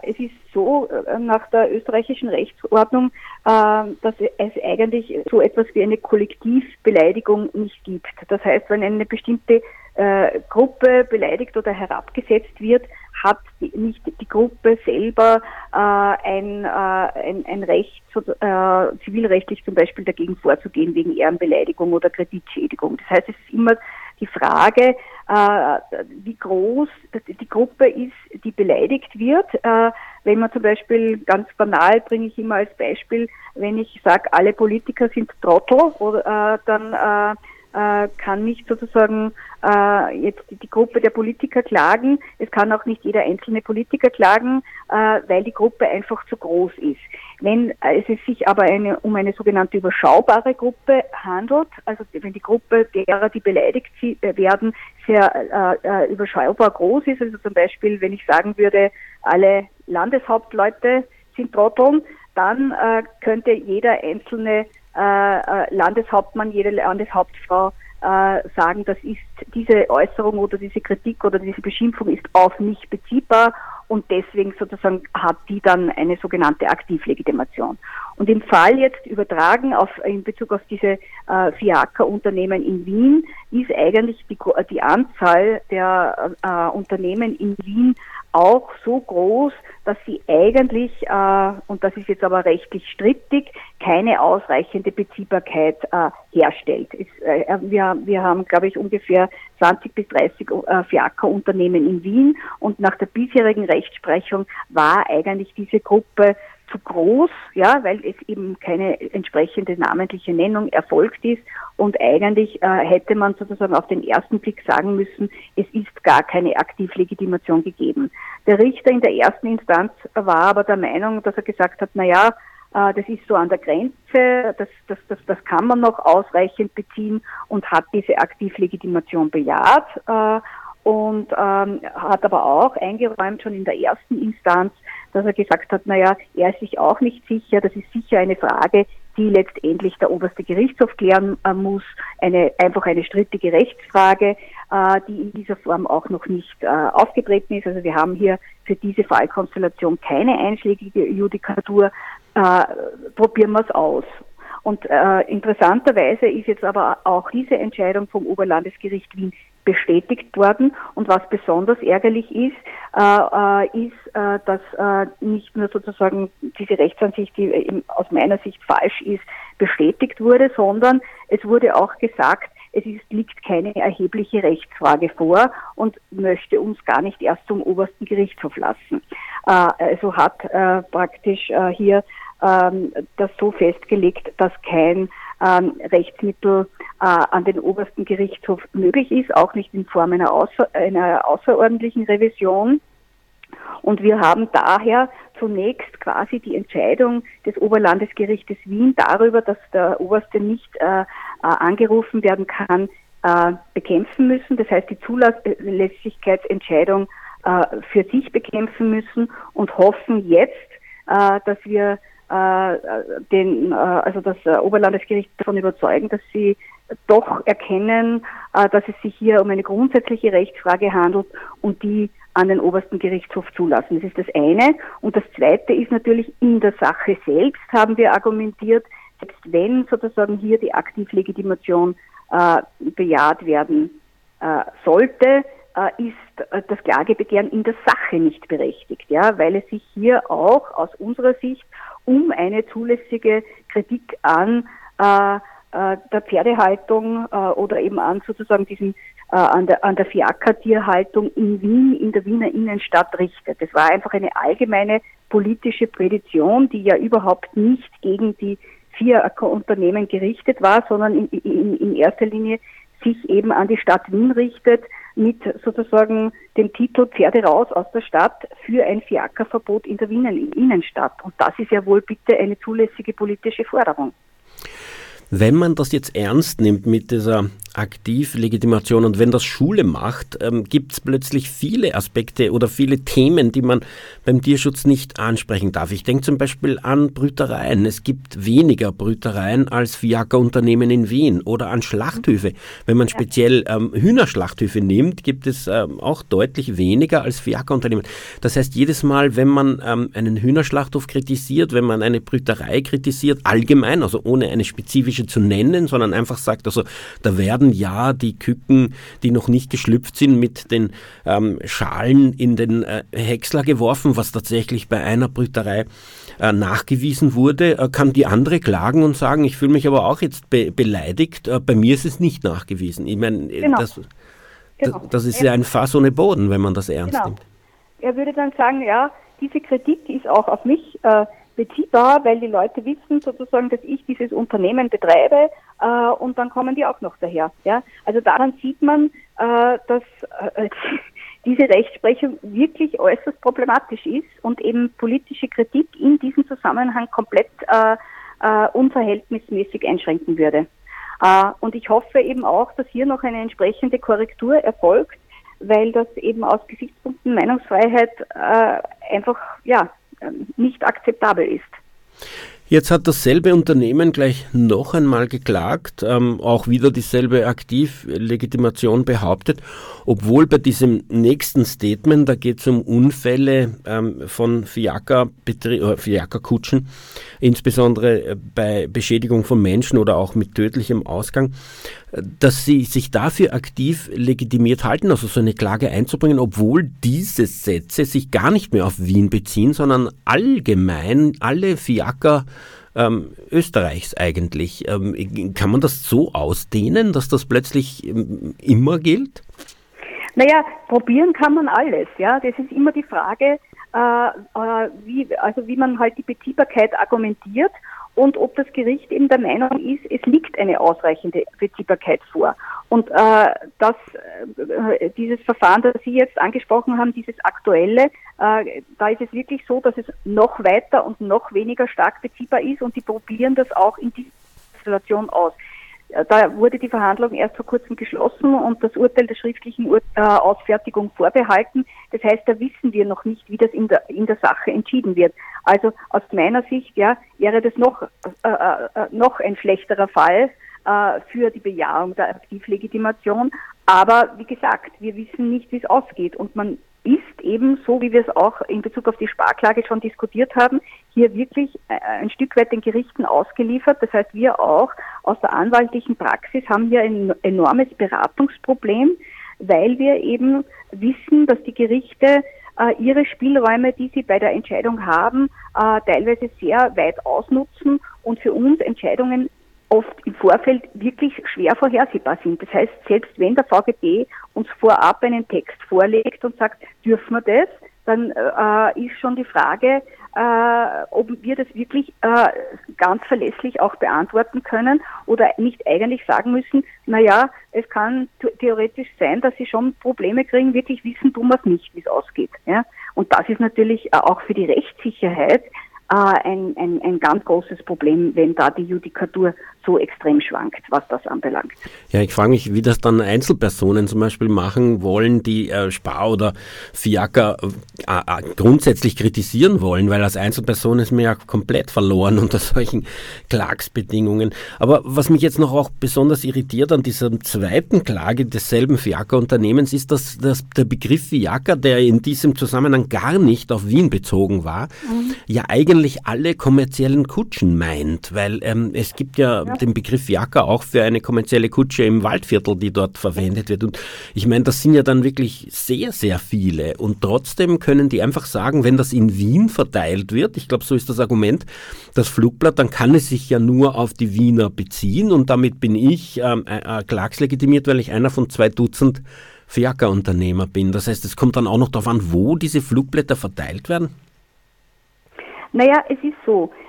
Es ist so nach der österreichischen Rechtsordnung, dass es eigentlich so etwas wie eine Kollektivbeleidigung nicht gibt. Das heißt, wenn eine bestimmte äh, Gruppe beleidigt oder herabgesetzt wird, hat die, nicht die Gruppe selber äh, ein, äh, ein, ein Recht, äh, zivilrechtlich zum Beispiel dagegen vorzugehen wegen Ehrenbeleidigung oder Kreditschädigung. Das heißt, es ist immer die Frage, äh, wie groß die Gruppe ist, die beleidigt wird. Äh, wenn man zum Beispiel ganz banal bringe ich immer als Beispiel, wenn ich sage, alle Politiker sind Trottel, oder, äh, dann äh, kann nicht sozusagen äh, jetzt die Gruppe der Politiker klagen. Es kann auch nicht jeder einzelne Politiker klagen, äh, weil die Gruppe einfach zu groß ist. Wenn äh, es sich aber eine, um eine sogenannte überschaubare Gruppe handelt, also wenn die Gruppe derer, die beleidigt äh, werden, sehr äh, äh, überschaubar groß ist, also zum Beispiel, wenn ich sagen würde, alle Landeshauptleute sind Trotteln, dann äh, könnte jeder einzelne äh, äh, Landeshauptmann, jede Landeshauptfrau äh, sagen, das ist diese Äußerung oder diese Kritik oder diese Beschimpfung ist auf mich beziehbar und deswegen sozusagen hat die dann eine sogenannte Aktivlegitimation. Und im Fall jetzt übertragen auf, in Bezug auf diese äh, FIACA-Unternehmen in Wien ist eigentlich die, die Anzahl der äh, Unternehmen in Wien auch so groß, dass sie eigentlich, äh, und das ist jetzt aber rechtlich strittig, keine ausreichende Beziehbarkeit äh, herstellt. Es, äh, wir, wir haben, glaube ich, ungefähr 20 bis 30 äh, Fiaker-Unternehmen in Wien und nach der bisherigen Rechtsprechung war eigentlich diese Gruppe zu groß, ja, weil es eben keine entsprechende namentliche Nennung erfolgt ist und eigentlich äh, hätte man sozusagen auf den ersten Blick sagen müssen, es ist gar keine Aktivlegitimation gegeben. Der Richter in der ersten Instanz war aber der Meinung, dass er gesagt hat, na ja, äh, das ist so an der Grenze, das, das, das, das kann man noch ausreichend beziehen und hat diese Aktivlegitimation bejaht äh, und ähm, hat aber auch eingeräumt schon in der ersten Instanz, dass er gesagt hat, naja, er ist sich auch nicht sicher, das ist sicher eine Frage, die letztendlich der oberste Gerichtshof klären äh, muss, eine, einfach eine strittige Rechtsfrage, äh, die in dieser Form auch noch nicht äh, aufgetreten ist. Also wir haben hier für diese Fallkonstellation keine einschlägige Judikatur. Äh, probieren wir es aus. Und äh, interessanterweise ist jetzt aber auch diese Entscheidung vom Oberlandesgericht Wien bestätigt worden. Und was besonders ärgerlich ist, äh, äh, ist, äh, dass äh, nicht nur sozusagen diese Rechtsansicht, die äh, aus meiner Sicht falsch ist, bestätigt wurde, sondern es wurde auch gesagt, es ist, liegt keine erhebliche Rechtsfrage vor und möchte uns gar nicht erst zum obersten Gerichtshof lassen. Äh, also hat praktisch hier ähm, das so festgelegt, dass kein ähm, Rechtsmittel äh, an den obersten Gerichtshof möglich ist, auch nicht in Form einer, außer, einer außerordentlichen Revision. Und wir haben daher zunächst quasi die Entscheidung des Oberlandesgerichtes Wien darüber, dass der Oberste nicht äh, äh, angerufen werden kann, äh, bekämpfen müssen. Das heißt, die Zulässigkeitsentscheidung äh, für sich bekämpfen müssen und hoffen jetzt, äh, dass wir den, äh, also das äh, Oberlandesgericht davon überzeugen, dass sie doch erkennen, äh, dass es sich hier um eine grundsätzliche Rechtsfrage handelt und die an den obersten Gerichtshof zulassen. Das ist das eine. Und das zweite ist natürlich in der Sache selbst haben wir argumentiert, selbst wenn sozusagen hier die Aktivlegitimation äh, bejaht werden äh, sollte, äh, ist äh, das Klagebegehren in der Sache nicht berechtigt, ja, weil es sich hier auch aus unserer Sicht um eine zulässige Kritik an äh, äh, der Pferdehaltung äh, oder eben an sozusagen diesen äh, an der an der Fiaker-Tierhaltung in Wien in der Wiener Innenstadt richtet. Das war einfach eine allgemeine politische Prädition, die ja überhaupt nicht gegen die Fiaker-Unternehmen gerichtet war, sondern in, in, in erster Linie sich eben an die Stadt Wien richtet, mit sozusagen dem Titel Pferde raus aus der Stadt für ein Fiakerverbot in der Wiener Innenstadt. Und das ist ja wohl bitte eine zulässige politische Forderung. Wenn man das jetzt ernst nimmt mit dieser Aktivlegitimation und wenn das Schule macht, ähm, gibt es plötzlich viele Aspekte oder viele Themen, die man beim Tierschutz nicht ansprechen darf. Ich denke zum Beispiel an Brütereien. Es gibt weniger Brütereien als Fiaker-Unternehmen in Wien oder an Schlachthöfe. Wenn man speziell ähm, Hühnerschlachthöfe nimmt, gibt es ähm, auch deutlich weniger als Fiaker-Unternehmen. Das heißt, jedes Mal, wenn man ähm, einen Hühnerschlachthof kritisiert, wenn man eine Brüterei kritisiert, allgemein, also ohne eine spezifische zu nennen, sondern einfach sagt, also da werden ja die Küken, die noch nicht geschlüpft sind, mit den ähm, Schalen in den äh, Häcksler geworfen, was tatsächlich bei einer Brüterei äh, nachgewiesen wurde, äh, kann die andere klagen und sagen, ich fühle mich aber auch jetzt be beleidigt, äh, bei mir ist es nicht nachgewiesen. Ich meine, äh, genau. das, genau. das, ist ja ein Fass ohne Boden, wenn man das ernst genau. nimmt. Er würde dann sagen, ja, diese Kritik ist auch auf mich äh, beziehbar, weil die Leute wissen sozusagen, dass ich dieses Unternehmen betreibe äh, und dann kommen die auch noch daher. Ja? Also daran sieht man, äh, dass äh, diese Rechtsprechung wirklich äußerst problematisch ist und eben politische Kritik in diesem Zusammenhang komplett äh, äh, unverhältnismäßig einschränken würde. Äh, und ich hoffe eben auch, dass hier noch eine entsprechende Korrektur erfolgt, weil das eben aus Gesichtspunkten Meinungsfreiheit äh, einfach ja nicht akzeptabel ist. Jetzt hat dasselbe Unternehmen gleich noch einmal geklagt, ähm, auch wieder dieselbe Aktivlegitimation behauptet, obwohl bei diesem nächsten Statement, da geht es um Unfälle ähm, von Fiaker-Kutschen, insbesondere äh, bei Beschädigung von Menschen oder auch mit tödlichem Ausgang, dass sie sich dafür aktiv legitimiert halten, also so eine Klage einzubringen, obwohl diese Sätze sich gar nicht mehr auf Wien beziehen, sondern allgemein alle Fiaker ähm, Österreichs eigentlich. Ähm, kann man das so ausdehnen, dass das plötzlich ähm, immer gilt? Naja, probieren kann man alles. Ja, das ist immer die Frage, äh, äh, wie, also wie man halt die Beziehbarkeit argumentiert und ob das Gericht eben der Meinung ist, es liegt eine ausreichende Beziehbarkeit vor. Und äh, das, äh, dieses Verfahren, das Sie jetzt angesprochen haben, dieses aktuelle, äh, da ist es wirklich so, dass es noch weiter und noch weniger stark beziehbar ist und die probieren das auch in dieser Situation aus. Äh, da wurde die Verhandlung erst vor kurzem geschlossen und das Urteil der schriftlichen Ur äh, Ausfertigung vorbehalten. Das heißt, da wissen wir noch nicht, wie das in der, in der Sache entschieden wird. Also aus meiner Sicht ja, wäre das noch, äh, äh, äh noch ein schlechterer Fall äh, für die Bejahung der Aktivlegitimation. Aber wie gesagt, wir wissen nicht, wie es ausgeht und man ist eben, so wie wir es auch in Bezug auf die Sparklage schon diskutiert haben, hier wirklich äh, ein Stück weit den Gerichten ausgeliefert. Das heißt, wir auch aus der anwaltlichen Praxis haben hier ein enormes Beratungsproblem, weil wir eben wissen, dass die Gerichte äh, ihre Spielräume, die sie bei der Entscheidung haben, äh, teilweise sehr weit ausnutzen und für uns Entscheidungen oft im Vorfeld wirklich schwer vorhersehbar sind. Das heißt, selbst wenn der VGB uns vorab einen Text vorlegt und sagt, dürfen wir das, dann äh, ist schon die Frage, äh, ob wir das wirklich äh, ganz verlässlich auch beantworten können oder nicht eigentlich sagen müssen, na ja, es kann theoretisch sein, dass sie schon Probleme kriegen, wirklich wissen tun wir es nicht, wie es ausgeht. Ja? Und das ist natürlich äh, auch für die Rechtssicherheit äh, ein, ein, ein ganz großes Problem, wenn da die Judikatur so extrem schwankt, was das anbelangt. Ja, ich frage mich, wie das dann Einzelpersonen zum Beispiel machen wollen, die äh, Spar oder Fiaker äh, grundsätzlich kritisieren wollen, weil als Einzelperson ist mir ja komplett verloren unter solchen Klagsbedingungen. Aber was mich jetzt noch auch besonders irritiert an dieser zweiten Klage desselben Fiaker-Unternehmens ist, dass, dass der Begriff Fiaker, der in diesem Zusammenhang gar nicht auf Wien bezogen war, mhm. ja eigentlich alle kommerziellen Kutschen meint, weil ähm, es gibt ja, ja den Begriff Jacker auch für eine kommerzielle Kutsche im Waldviertel, die dort verwendet wird. Und ich meine, das sind ja dann wirklich sehr, sehr viele. Und trotzdem können die einfach sagen, wenn das in Wien verteilt wird, ich glaube, so ist das Argument, das Flugblatt, dann kann es sich ja nur auf die Wiener beziehen. Und damit bin ich ähm, äh, äh klagslegitimiert, weil ich einer von zwei Dutzend Fiaker-Unternehmer bin. Das heißt, es kommt dann auch noch darauf an, wo diese Flugblätter verteilt werden? Naja, es ist so, äh,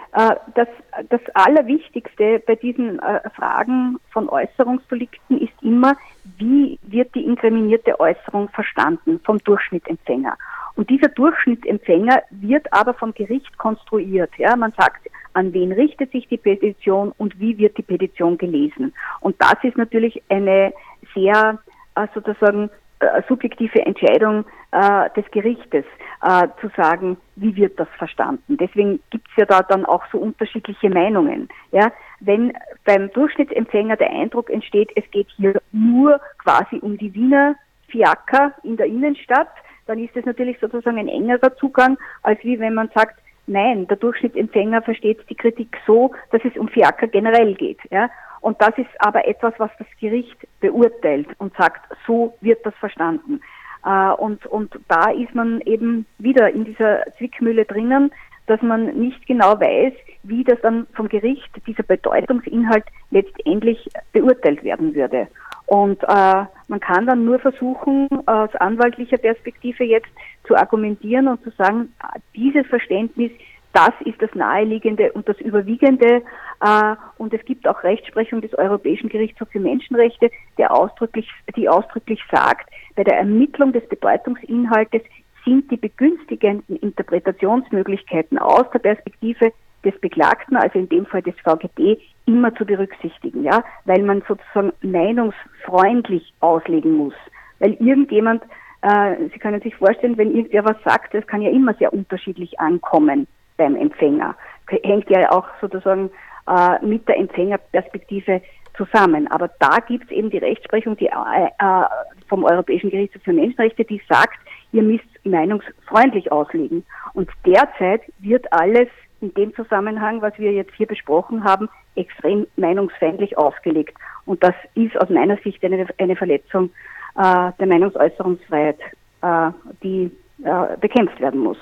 das, das Allerwichtigste bei diesen äh, Fragen von Äußerungsdelikten ist immer, wie wird die inkriminierte Äußerung verstanden vom Durchschnittempfänger. Und dieser Durchschnittempfänger wird aber vom Gericht konstruiert. Ja, man sagt, an wen richtet sich die Petition und wie wird die Petition gelesen. Und das ist natürlich eine sehr äh, sozusagen äh, subjektive Entscheidung äh, des Gerichtes äh, zu sagen, wie wird das verstanden. Deswegen gibt es ja da dann auch so unterschiedliche Meinungen. Ja, wenn beim Durchschnittsempfänger der Eindruck entsteht, es geht hier nur quasi um die Wiener Fiaker in der Innenstadt, dann ist es natürlich sozusagen ein engerer Zugang, als wie wenn man sagt, nein, der Durchschnittsempfänger versteht die Kritik so, dass es um Fiaker generell geht. Ja? Und das ist aber etwas, was das Gericht beurteilt und sagt, so wird das verstanden. Äh, und, und da ist man eben wieder in dieser Zwickmühle drinnen, dass man nicht genau weiß, wie das dann vom Gericht, dieser Bedeutungsinhalt letztendlich beurteilt werden würde. Und äh, man kann dann nur versuchen, aus anwaltlicher Perspektive jetzt zu argumentieren und zu sagen, dieses Verständnis, das ist das Naheliegende und das Überwiegende. Äh, und es gibt auch Rechtsprechung des Europäischen Gerichtshofs für Menschenrechte, der ausdrücklich, die ausdrücklich sagt, bei der Ermittlung des Bedeutungsinhaltes sind die begünstigenden Interpretationsmöglichkeiten aus der Perspektive des Beklagten, also in dem Fall des VGD, immer zu berücksichtigen, ja, weil man sozusagen meinungsfreundlich auslegen muss. Weil irgendjemand, äh, Sie können sich vorstellen, wenn irgendwer was sagt, das kann ja immer sehr unterschiedlich ankommen beim Empfänger. Hängt ja auch sozusagen äh, mit der Empfängerperspektive zusammen. Aber da gibt es eben die Rechtsprechung die, äh, äh, vom Europäischen Gerichtshof für Menschenrechte, die sagt, ihr müsst meinungsfreundlich auslegen. Und derzeit wird alles in dem Zusammenhang, was wir jetzt hier besprochen haben, extrem meinungsfeindlich ausgelegt. Und das ist aus meiner Sicht eine, eine Verletzung äh, der Meinungsäußerungsfreiheit, äh, die äh, bekämpft werden muss.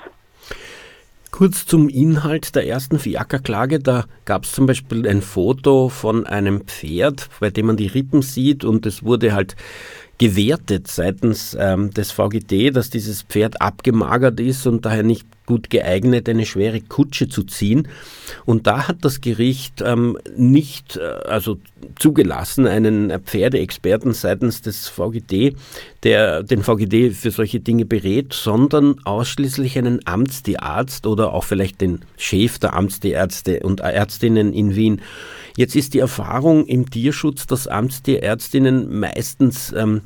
Kurz zum Inhalt der ersten Fiaker-Klage. Da gab es zum Beispiel ein Foto von einem Pferd, bei dem man die Rippen sieht und es wurde halt gewertet seitens ähm, des VGT, dass dieses Pferd abgemagert ist und daher nicht gut geeignet, eine schwere Kutsche zu ziehen. Und da hat das Gericht ähm, nicht äh, also zugelassen, einen Pferdeexperten seitens des VGT, der den VGT für solche Dinge berät, sondern ausschließlich einen Amtstierarzt oder auch vielleicht den Chef der Amtstierärzte und Ärztinnen in Wien. Jetzt ist die Erfahrung im Tierschutz, dass Amtstierärztinnen meistens ähm,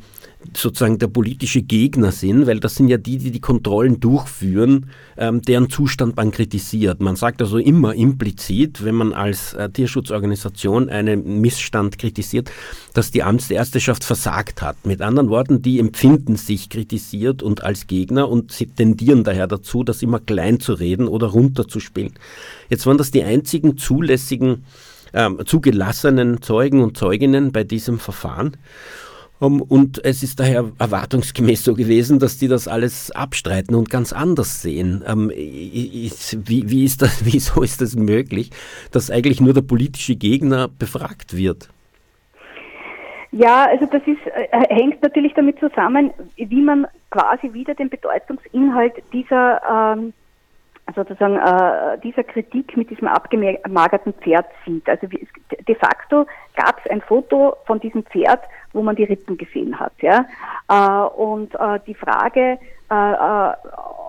sozusagen der politische Gegner sind, weil das sind ja die, die die Kontrollen durchführen, ähm, deren Zustand man kritisiert. Man sagt also immer implizit, wenn man als äh, Tierschutzorganisation einen Missstand kritisiert, dass die Amtsärzteschaft versagt hat. Mit anderen Worten, die empfinden sich kritisiert und als Gegner und sie tendieren daher dazu, das immer klein zu reden oder runterzuspielen. Jetzt waren das die einzigen zulässigen, ähm, zugelassenen Zeugen und Zeuginnen bei diesem Verfahren. Und es ist daher erwartungsgemäß so gewesen, dass die das alles abstreiten und ganz anders sehen. Ähm, wie, wie ist das, wieso ist das möglich, dass eigentlich nur der politische Gegner befragt wird? Ja, also das ist, äh, hängt natürlich damit zusammen, wie man quasi wieder den Bedeutungsinhalt dieser ähm, sozusagen äh, dieser Kritik mit diesem abgemagerten Pferd sieht. Also de facto gab es ein Foto von diesem Pferd, wo man die Rippen gesehen hat. Ja? Äh, und äh, die Frage, äh, äh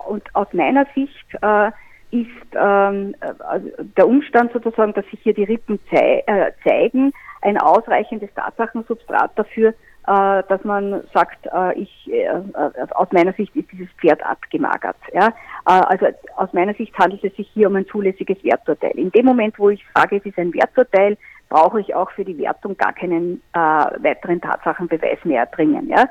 und aus meiner Sicht äh, ist ähm, äh, der Umstand sozusagen, dass sich hier die Rippen zei zeigen, ein ausreichendes Tatsachensubstrat dafür, äh, dass man sagt, äh, ich, äh, aus meiner Sicht ist dieses Pferd abgemagert. Ja? also aus meiner Sicht handelt es sich hier um ein zulässiges Werturteil. In dem Moment, wo ich sage, es ist ein Werturteil, brauche ich auch für die Wertung gar keinen weiteren Tatsachenbeweis mehr erbringen. Ja?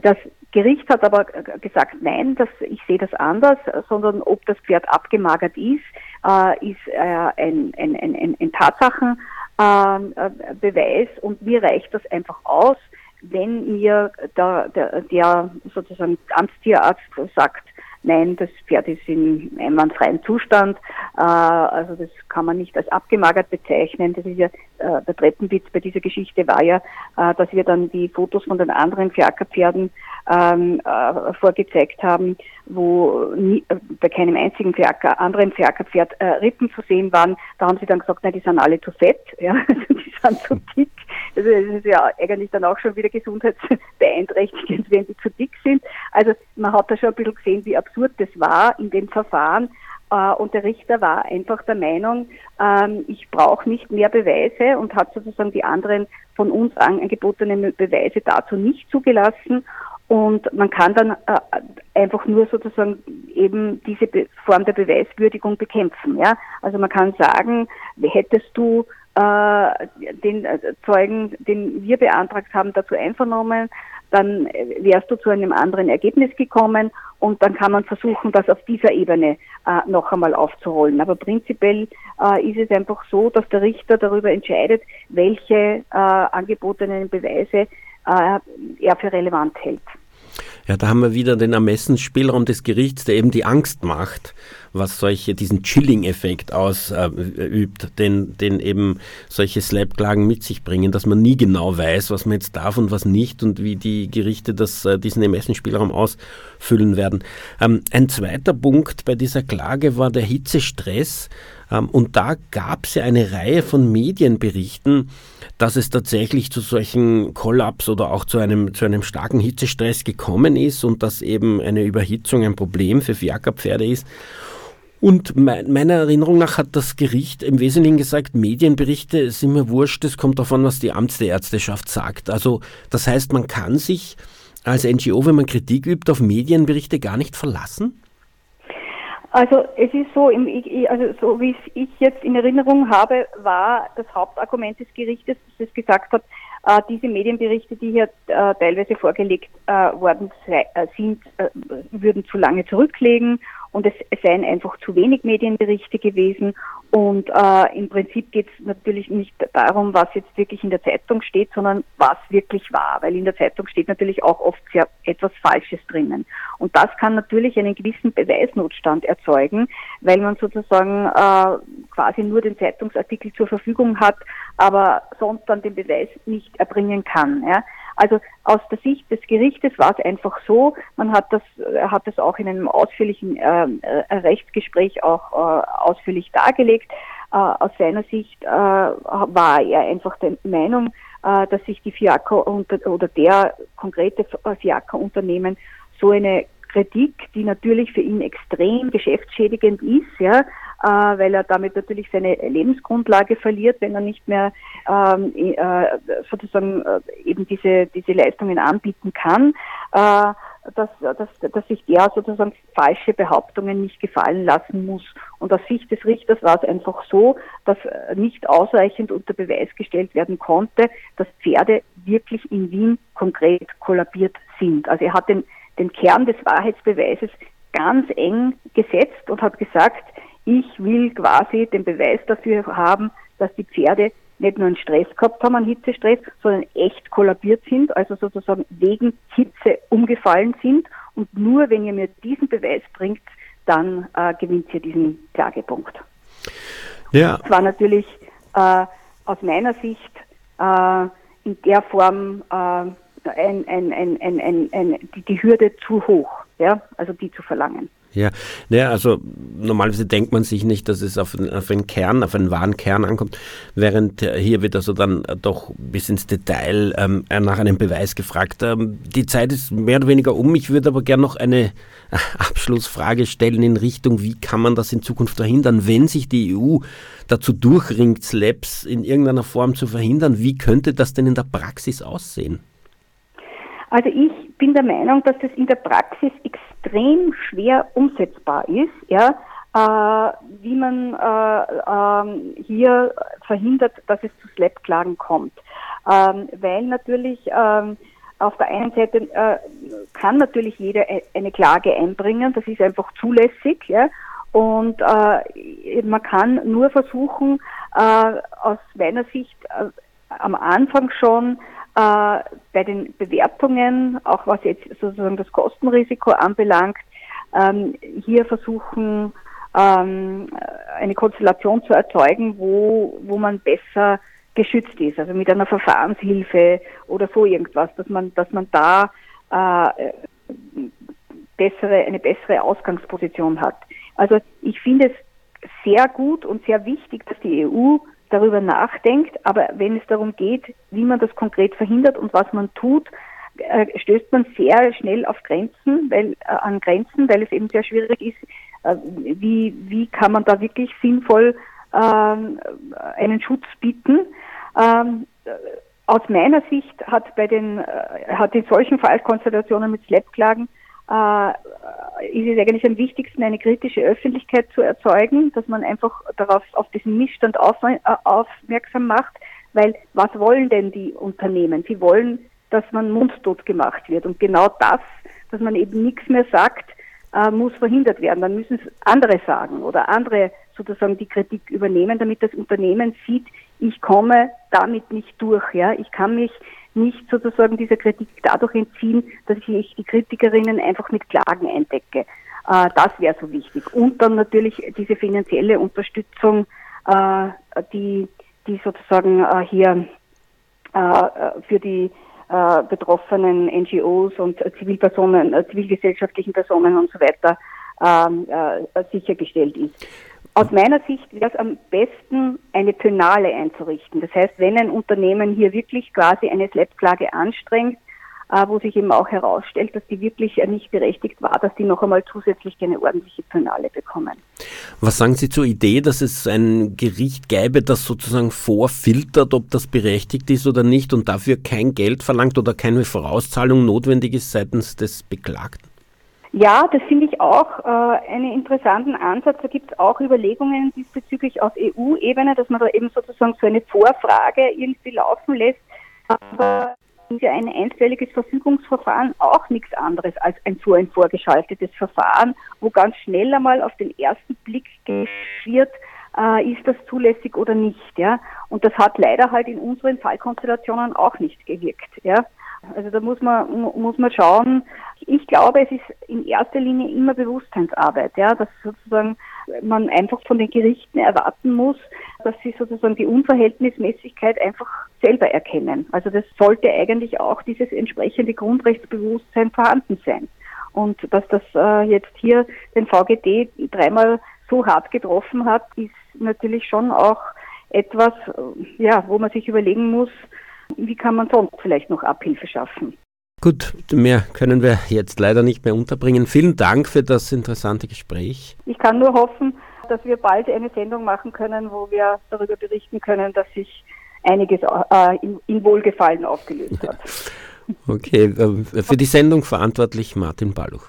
Das Gericht hat aber gesagt, nein, das, ich sehe das anders, sondern ob das Pferd abgemagert ist, äh, ist äh, ein, ein, ein, ein Tatsachenbeweis äh, und mir reicht das einfach aus, wenn mir der, der, der sozusagen Amtstierarzt sagt, nein, das Pferd ist in einwandfreien Zustand, äh, also das kann man nicht als abgemagert bezeichnen. Das ist ja äh, der Treppenwitz bei dieser Geschichte war ja, äh, dass wir dann die Fotos von den anderen Fiakerpferden ähm, äh, vorgezeigt haben, wo nie, bei keinem einzigen Fiaker, anderen Fiakerpferd Rippen zu sehen waren. Da haben sie dann gesagt, nein, die sind alle zu fett, ja, also die sind zu dick. Also das ist ja eigentlich dann auch schon wieder gesundheitsbeeinträchtigend, wenn die zu dick sind. Also man hat da schon ein bisschen gesehen, wie absurd das war in dem Verfahren. Äh, und der Richter war einfach der Meinung, ähm, ich brauche nicht mehr Beweise und hat sozusagen die anderen von uns angebotenen Beweise dazu nicht zugelassen. Und man kann dann äh, einfach nur sozusagen eben diese Form der Beweiswürdigung bekämpfen. Also man kann sagen, hättest du den äh, Zeugen, den wir beantragt haben, dazu einvernommen, dann wärst du zu einem anderen Ergebnis gekommen und dann kann man versuchen, das auf dieser Ebene äh, noch einmal aufzurollen. Aber prinzipiell äh, ist es einfach so, dass der Richter darüber entscheidet, welche äh, angebotenen Beweise äh, er für relevant hält. Ja, da haben wir wieder den Ermessensspielraum des Gerichts, der eben die Angst macht, was solche, diesen Chilling-Effekt ausübt, äh, den, den eben solche Slap-Klagen mit sich bringen, dass man nie genau weiß, was man jetzt darf und was nicht und wie die Gerichte das, äh, diesen Ermessensspielraum ausfüllen werden. Ähm, ein zweiter Punkt bei dieser Klage war der Hitzestress. Ähm, und da gab es ja eine Reihe von Medienberichten, dass es tatsächlich zu solchen Kollaps oder auch zu einem, zu einem starken Hitzestress gekommen ist und dass eben eine Überhitzung ein Problem für Fiakerpferde ist. Und meiner Erinnerung nach hat das Gericht im Wesentlichen gesagt, Medienberichte sind mir wurscht, es kommt davon, was die Amtsärzteschaft sagt. Also das heißt, man kann sich als NGO, wenn man Kritik übt, auf Medienberichte gar nicht verlassen? Also es ist so, also so wie ich jetzt in Erinnerung habe, war das Hauptargument des Gerichtes, dass es gesagt hat, äh, diese Medienberichte, die hier äh, teilweise vorgelegt äh, worden sind, würden zu lange zurücklegen und es, es seien einfach zu wenig Medienberichte gewesen. Und äh, im Prinzip geht es natürlich nicht darum, was jetzt wirklich in der Zeitung steht, sondern was wirklich war, weil in der Zeitung steht natürlich auch oft sehr etwas Falsches drinnen. Und das kann natürlich einen gewissen Beweisnotstand erzeugen, weil man sozusagen äh, quasi nur den Zeitungsartikel zur Verfügung hat, aber sonst dann den Beweis nicht erbringen kann. Ja. Also aus der Sicht des Gerichtes war es einfach so, man hat das, hat das auch in einem ausführlichen äh, äh, Rechtsgespräch auch äh, ausführlich dargelegt. Äh, aus seiner Sicht äh, war er einfach der Meinung, äh, dass sich die Fiaker oder der konkrete Fiaker-Unternehmen so eine Kritik, die natürlich für ihn extrem geschäftsschädigend ist, ja, äh, weil er damit natürlich seine Lebensgrundlage verliert, wenn er nicht mehr ähm, äh, sozusagen äh, eben diese, diese Leistungen anbieten kann, äh, dass, dass, dass sich der sozusagen falsche Behauptungen nicht gefallen lassen muss. Und aus Sicht des Richters war es einfach so, dass nicht ausreichend unter Beweis gestellt werden konnte, dass Pferde wirklich in Wien konkret kollabiert sind. Also er hat den, den Kern des Wahrheitsbeweises ganz eng gesetzt und hat gesagt, ich will quasi den Beweis dafür haben, dass die Pferde nicht nur einen Stress gehabt haben, einen Hitzestress, sondern echt kollabiert sind, also sozusagen wegen Hitze umgefallen sind. Und nur wenn ihr mir diesen Beweis bringt, dann äh, gewinnt ihr diesen Klagepunkt. Ja. Das war natürlich äh, aus meiner Sicht äh, in der Form äh, ein, ein, ein, die, die Hürde zu hoch, ja, also die zu verlangen. Ja, naja, also normalerweise denkt man sich nicht, dass es auf, auf einen Kern, auf einen wahren Kern ankommt, während hier wird also dann doch bis ins Detail ähm, nach einem Beweis gefragt. Ähm, die Zeit ist mehr oder weniger um. Ich würde aber gerne noch eine äh, Abschlussfrage stellen in Richtung, wie kann man das in Zukunft verhindern, wenn sich die EU dazu durchringt, Slaps in irgendeiner Form zu verhindern. Wie könnte das denn in der Praxis aussehen? Also ich bin der Meinung, dass das in der Praxis extrem schwer umsetzbar ist, ja, äh, wie man äh, äh, hier verhindert, dass es zu Slap-Klagen kommt. Ähm, weil natürlich ähm, auf der einen Seite äh, kann natürlich jeder e-, eine Klage einbringen, das ist einfach zulässig, ja, und äh, man kann nur versuchen, äh, aus meiner Sicht am Anfang schon äh, bei den Bewertungen, auch was jetzt sozusagen das Kostenrisiko anbelangt, ähm, hier versuchen, ähm, eine Konstellation zu erzeugen, wo, wo man besser geschützt ist, also mit einer Verfahrenshilfe oder so irgendwas, dass man, dass man da äh, bessere, eine bessere Ausgangsposition hat. Also ich finde es sehr gut und sehr wichtig, dass die EU darüber nachdenkt, aber wenn es darum geht, wie man das konkret verhindert und was man tut, äh, stößt man sehr schnell auf Grenzen, weil, äh, an Grenzen, weil es eben sehr schwierig ist, äh, wie, wie kann man da wirklich sinnvoll ähm, einen Schutz bieten. Ähm, aus meiner Sicht hat bei den, hat in solchen Fallkonstellationen mit Slap-Klagen äh, ist es eigentlich am wichtigsten, eine kritische Öffentlichkeit zu erzeugen, dass man einfach darauf, auf diesen Missstand auf, äh, aufmerksam macht, weil was wollen denn die Unternehmen? Sie wollen, dass man mundtot gemacht wird und genau das, dass man eben nichts mehr sagt, äh, muss verhindert werden. Dann müssen es andere sagen oder andere sozusagen die Kritik übernehmen, damit das Unternehmen sieht, ich komme damit nicht durch. Ja, ich kann mich nicht sozusagen dieser Kritik dadurch entziehen, dass ich die Kritikerinnen einfach mit Klagen eindecke. Äh, das wäre so wichtig. Und dann natürlich diese finanzielle Unterstützung, äh, die, die sozusagen äh, hier für die betroffenen NGOs und Zivilpersonen, zivilgesellschaftlichen Personen und so weiter ähm, sichergestellt ist. Aus meiner Sicht wäre es am besten, eine Penale einzurichten. Das heißt, wenn ein Unternehmen hier wirklich quasi eine Slap-Klage anstrengt, äh, wo sich eben auch herausstellt, dass die wirklich nicht berechtigt war, dass die noch einmal zusätzlich eine ordentliche Penale bekommen. Was sagen Sie zur Idee, dass es ein Gericht gäbe, das sozusagen vorfiltert, ob das berechtigt ist oder nicht und dafür kein Geld verlangt oder keine Vorauszahlung notwendig ist seitens des Beklagten? Ja, das finde ich auch äh, einen interessanten Ansatz. Da gibt es auch Überlegungen diesbezüglich auf EU-Ebene, dass man da eben sozusagen so eine Vorfrage irgendwie laufen lässt. Aber ja ein einstelliges Verfügungsverfahren auch nichts anderes als ein so ein vorgeschaltetes Verfahren, wo ganz schnell einmal auf den ersten Blick wird, äh, ist das zulässig oder nicht. Ja? Und das hat leider halt in unseren Fallkonstellationen auch nicht gewirkt. Ja? Also da muss man, muss man schauen. Ich glaube, es ist in erster Linie immer Bewusstseinsarbeit, ja, dass sozusagen man einfach von den Gerichten erwarten muss, dass sie sozusagen die Unverhältnismäßigkeit einfach selber erkennen. Also das sollte eigentlich auch dieses entsprechende Grundrechtsbewusstsein vorhanden sein. Und dass das äh, jetzt hier den VGD dreimal so hart getroffen hat, ist natürlich schon auch etwas, äh, ja, wo man sich überlegen muss, wie kann man sonst vielleicht noch Abhilfe schaffen? Gut, mehr können wir jetzt leider nicht mehr unterbringen. Vielen Dank für das interessante Gespräch. Ich kann nur hoffen, dass wir bald eine Sendung machen können, wo wir darüber berichten können, dass sich einiges äh, in, Wohlgefallen aufgelöst hat. Okay, äh, für die Sendung verantwortlich Martin Balluch.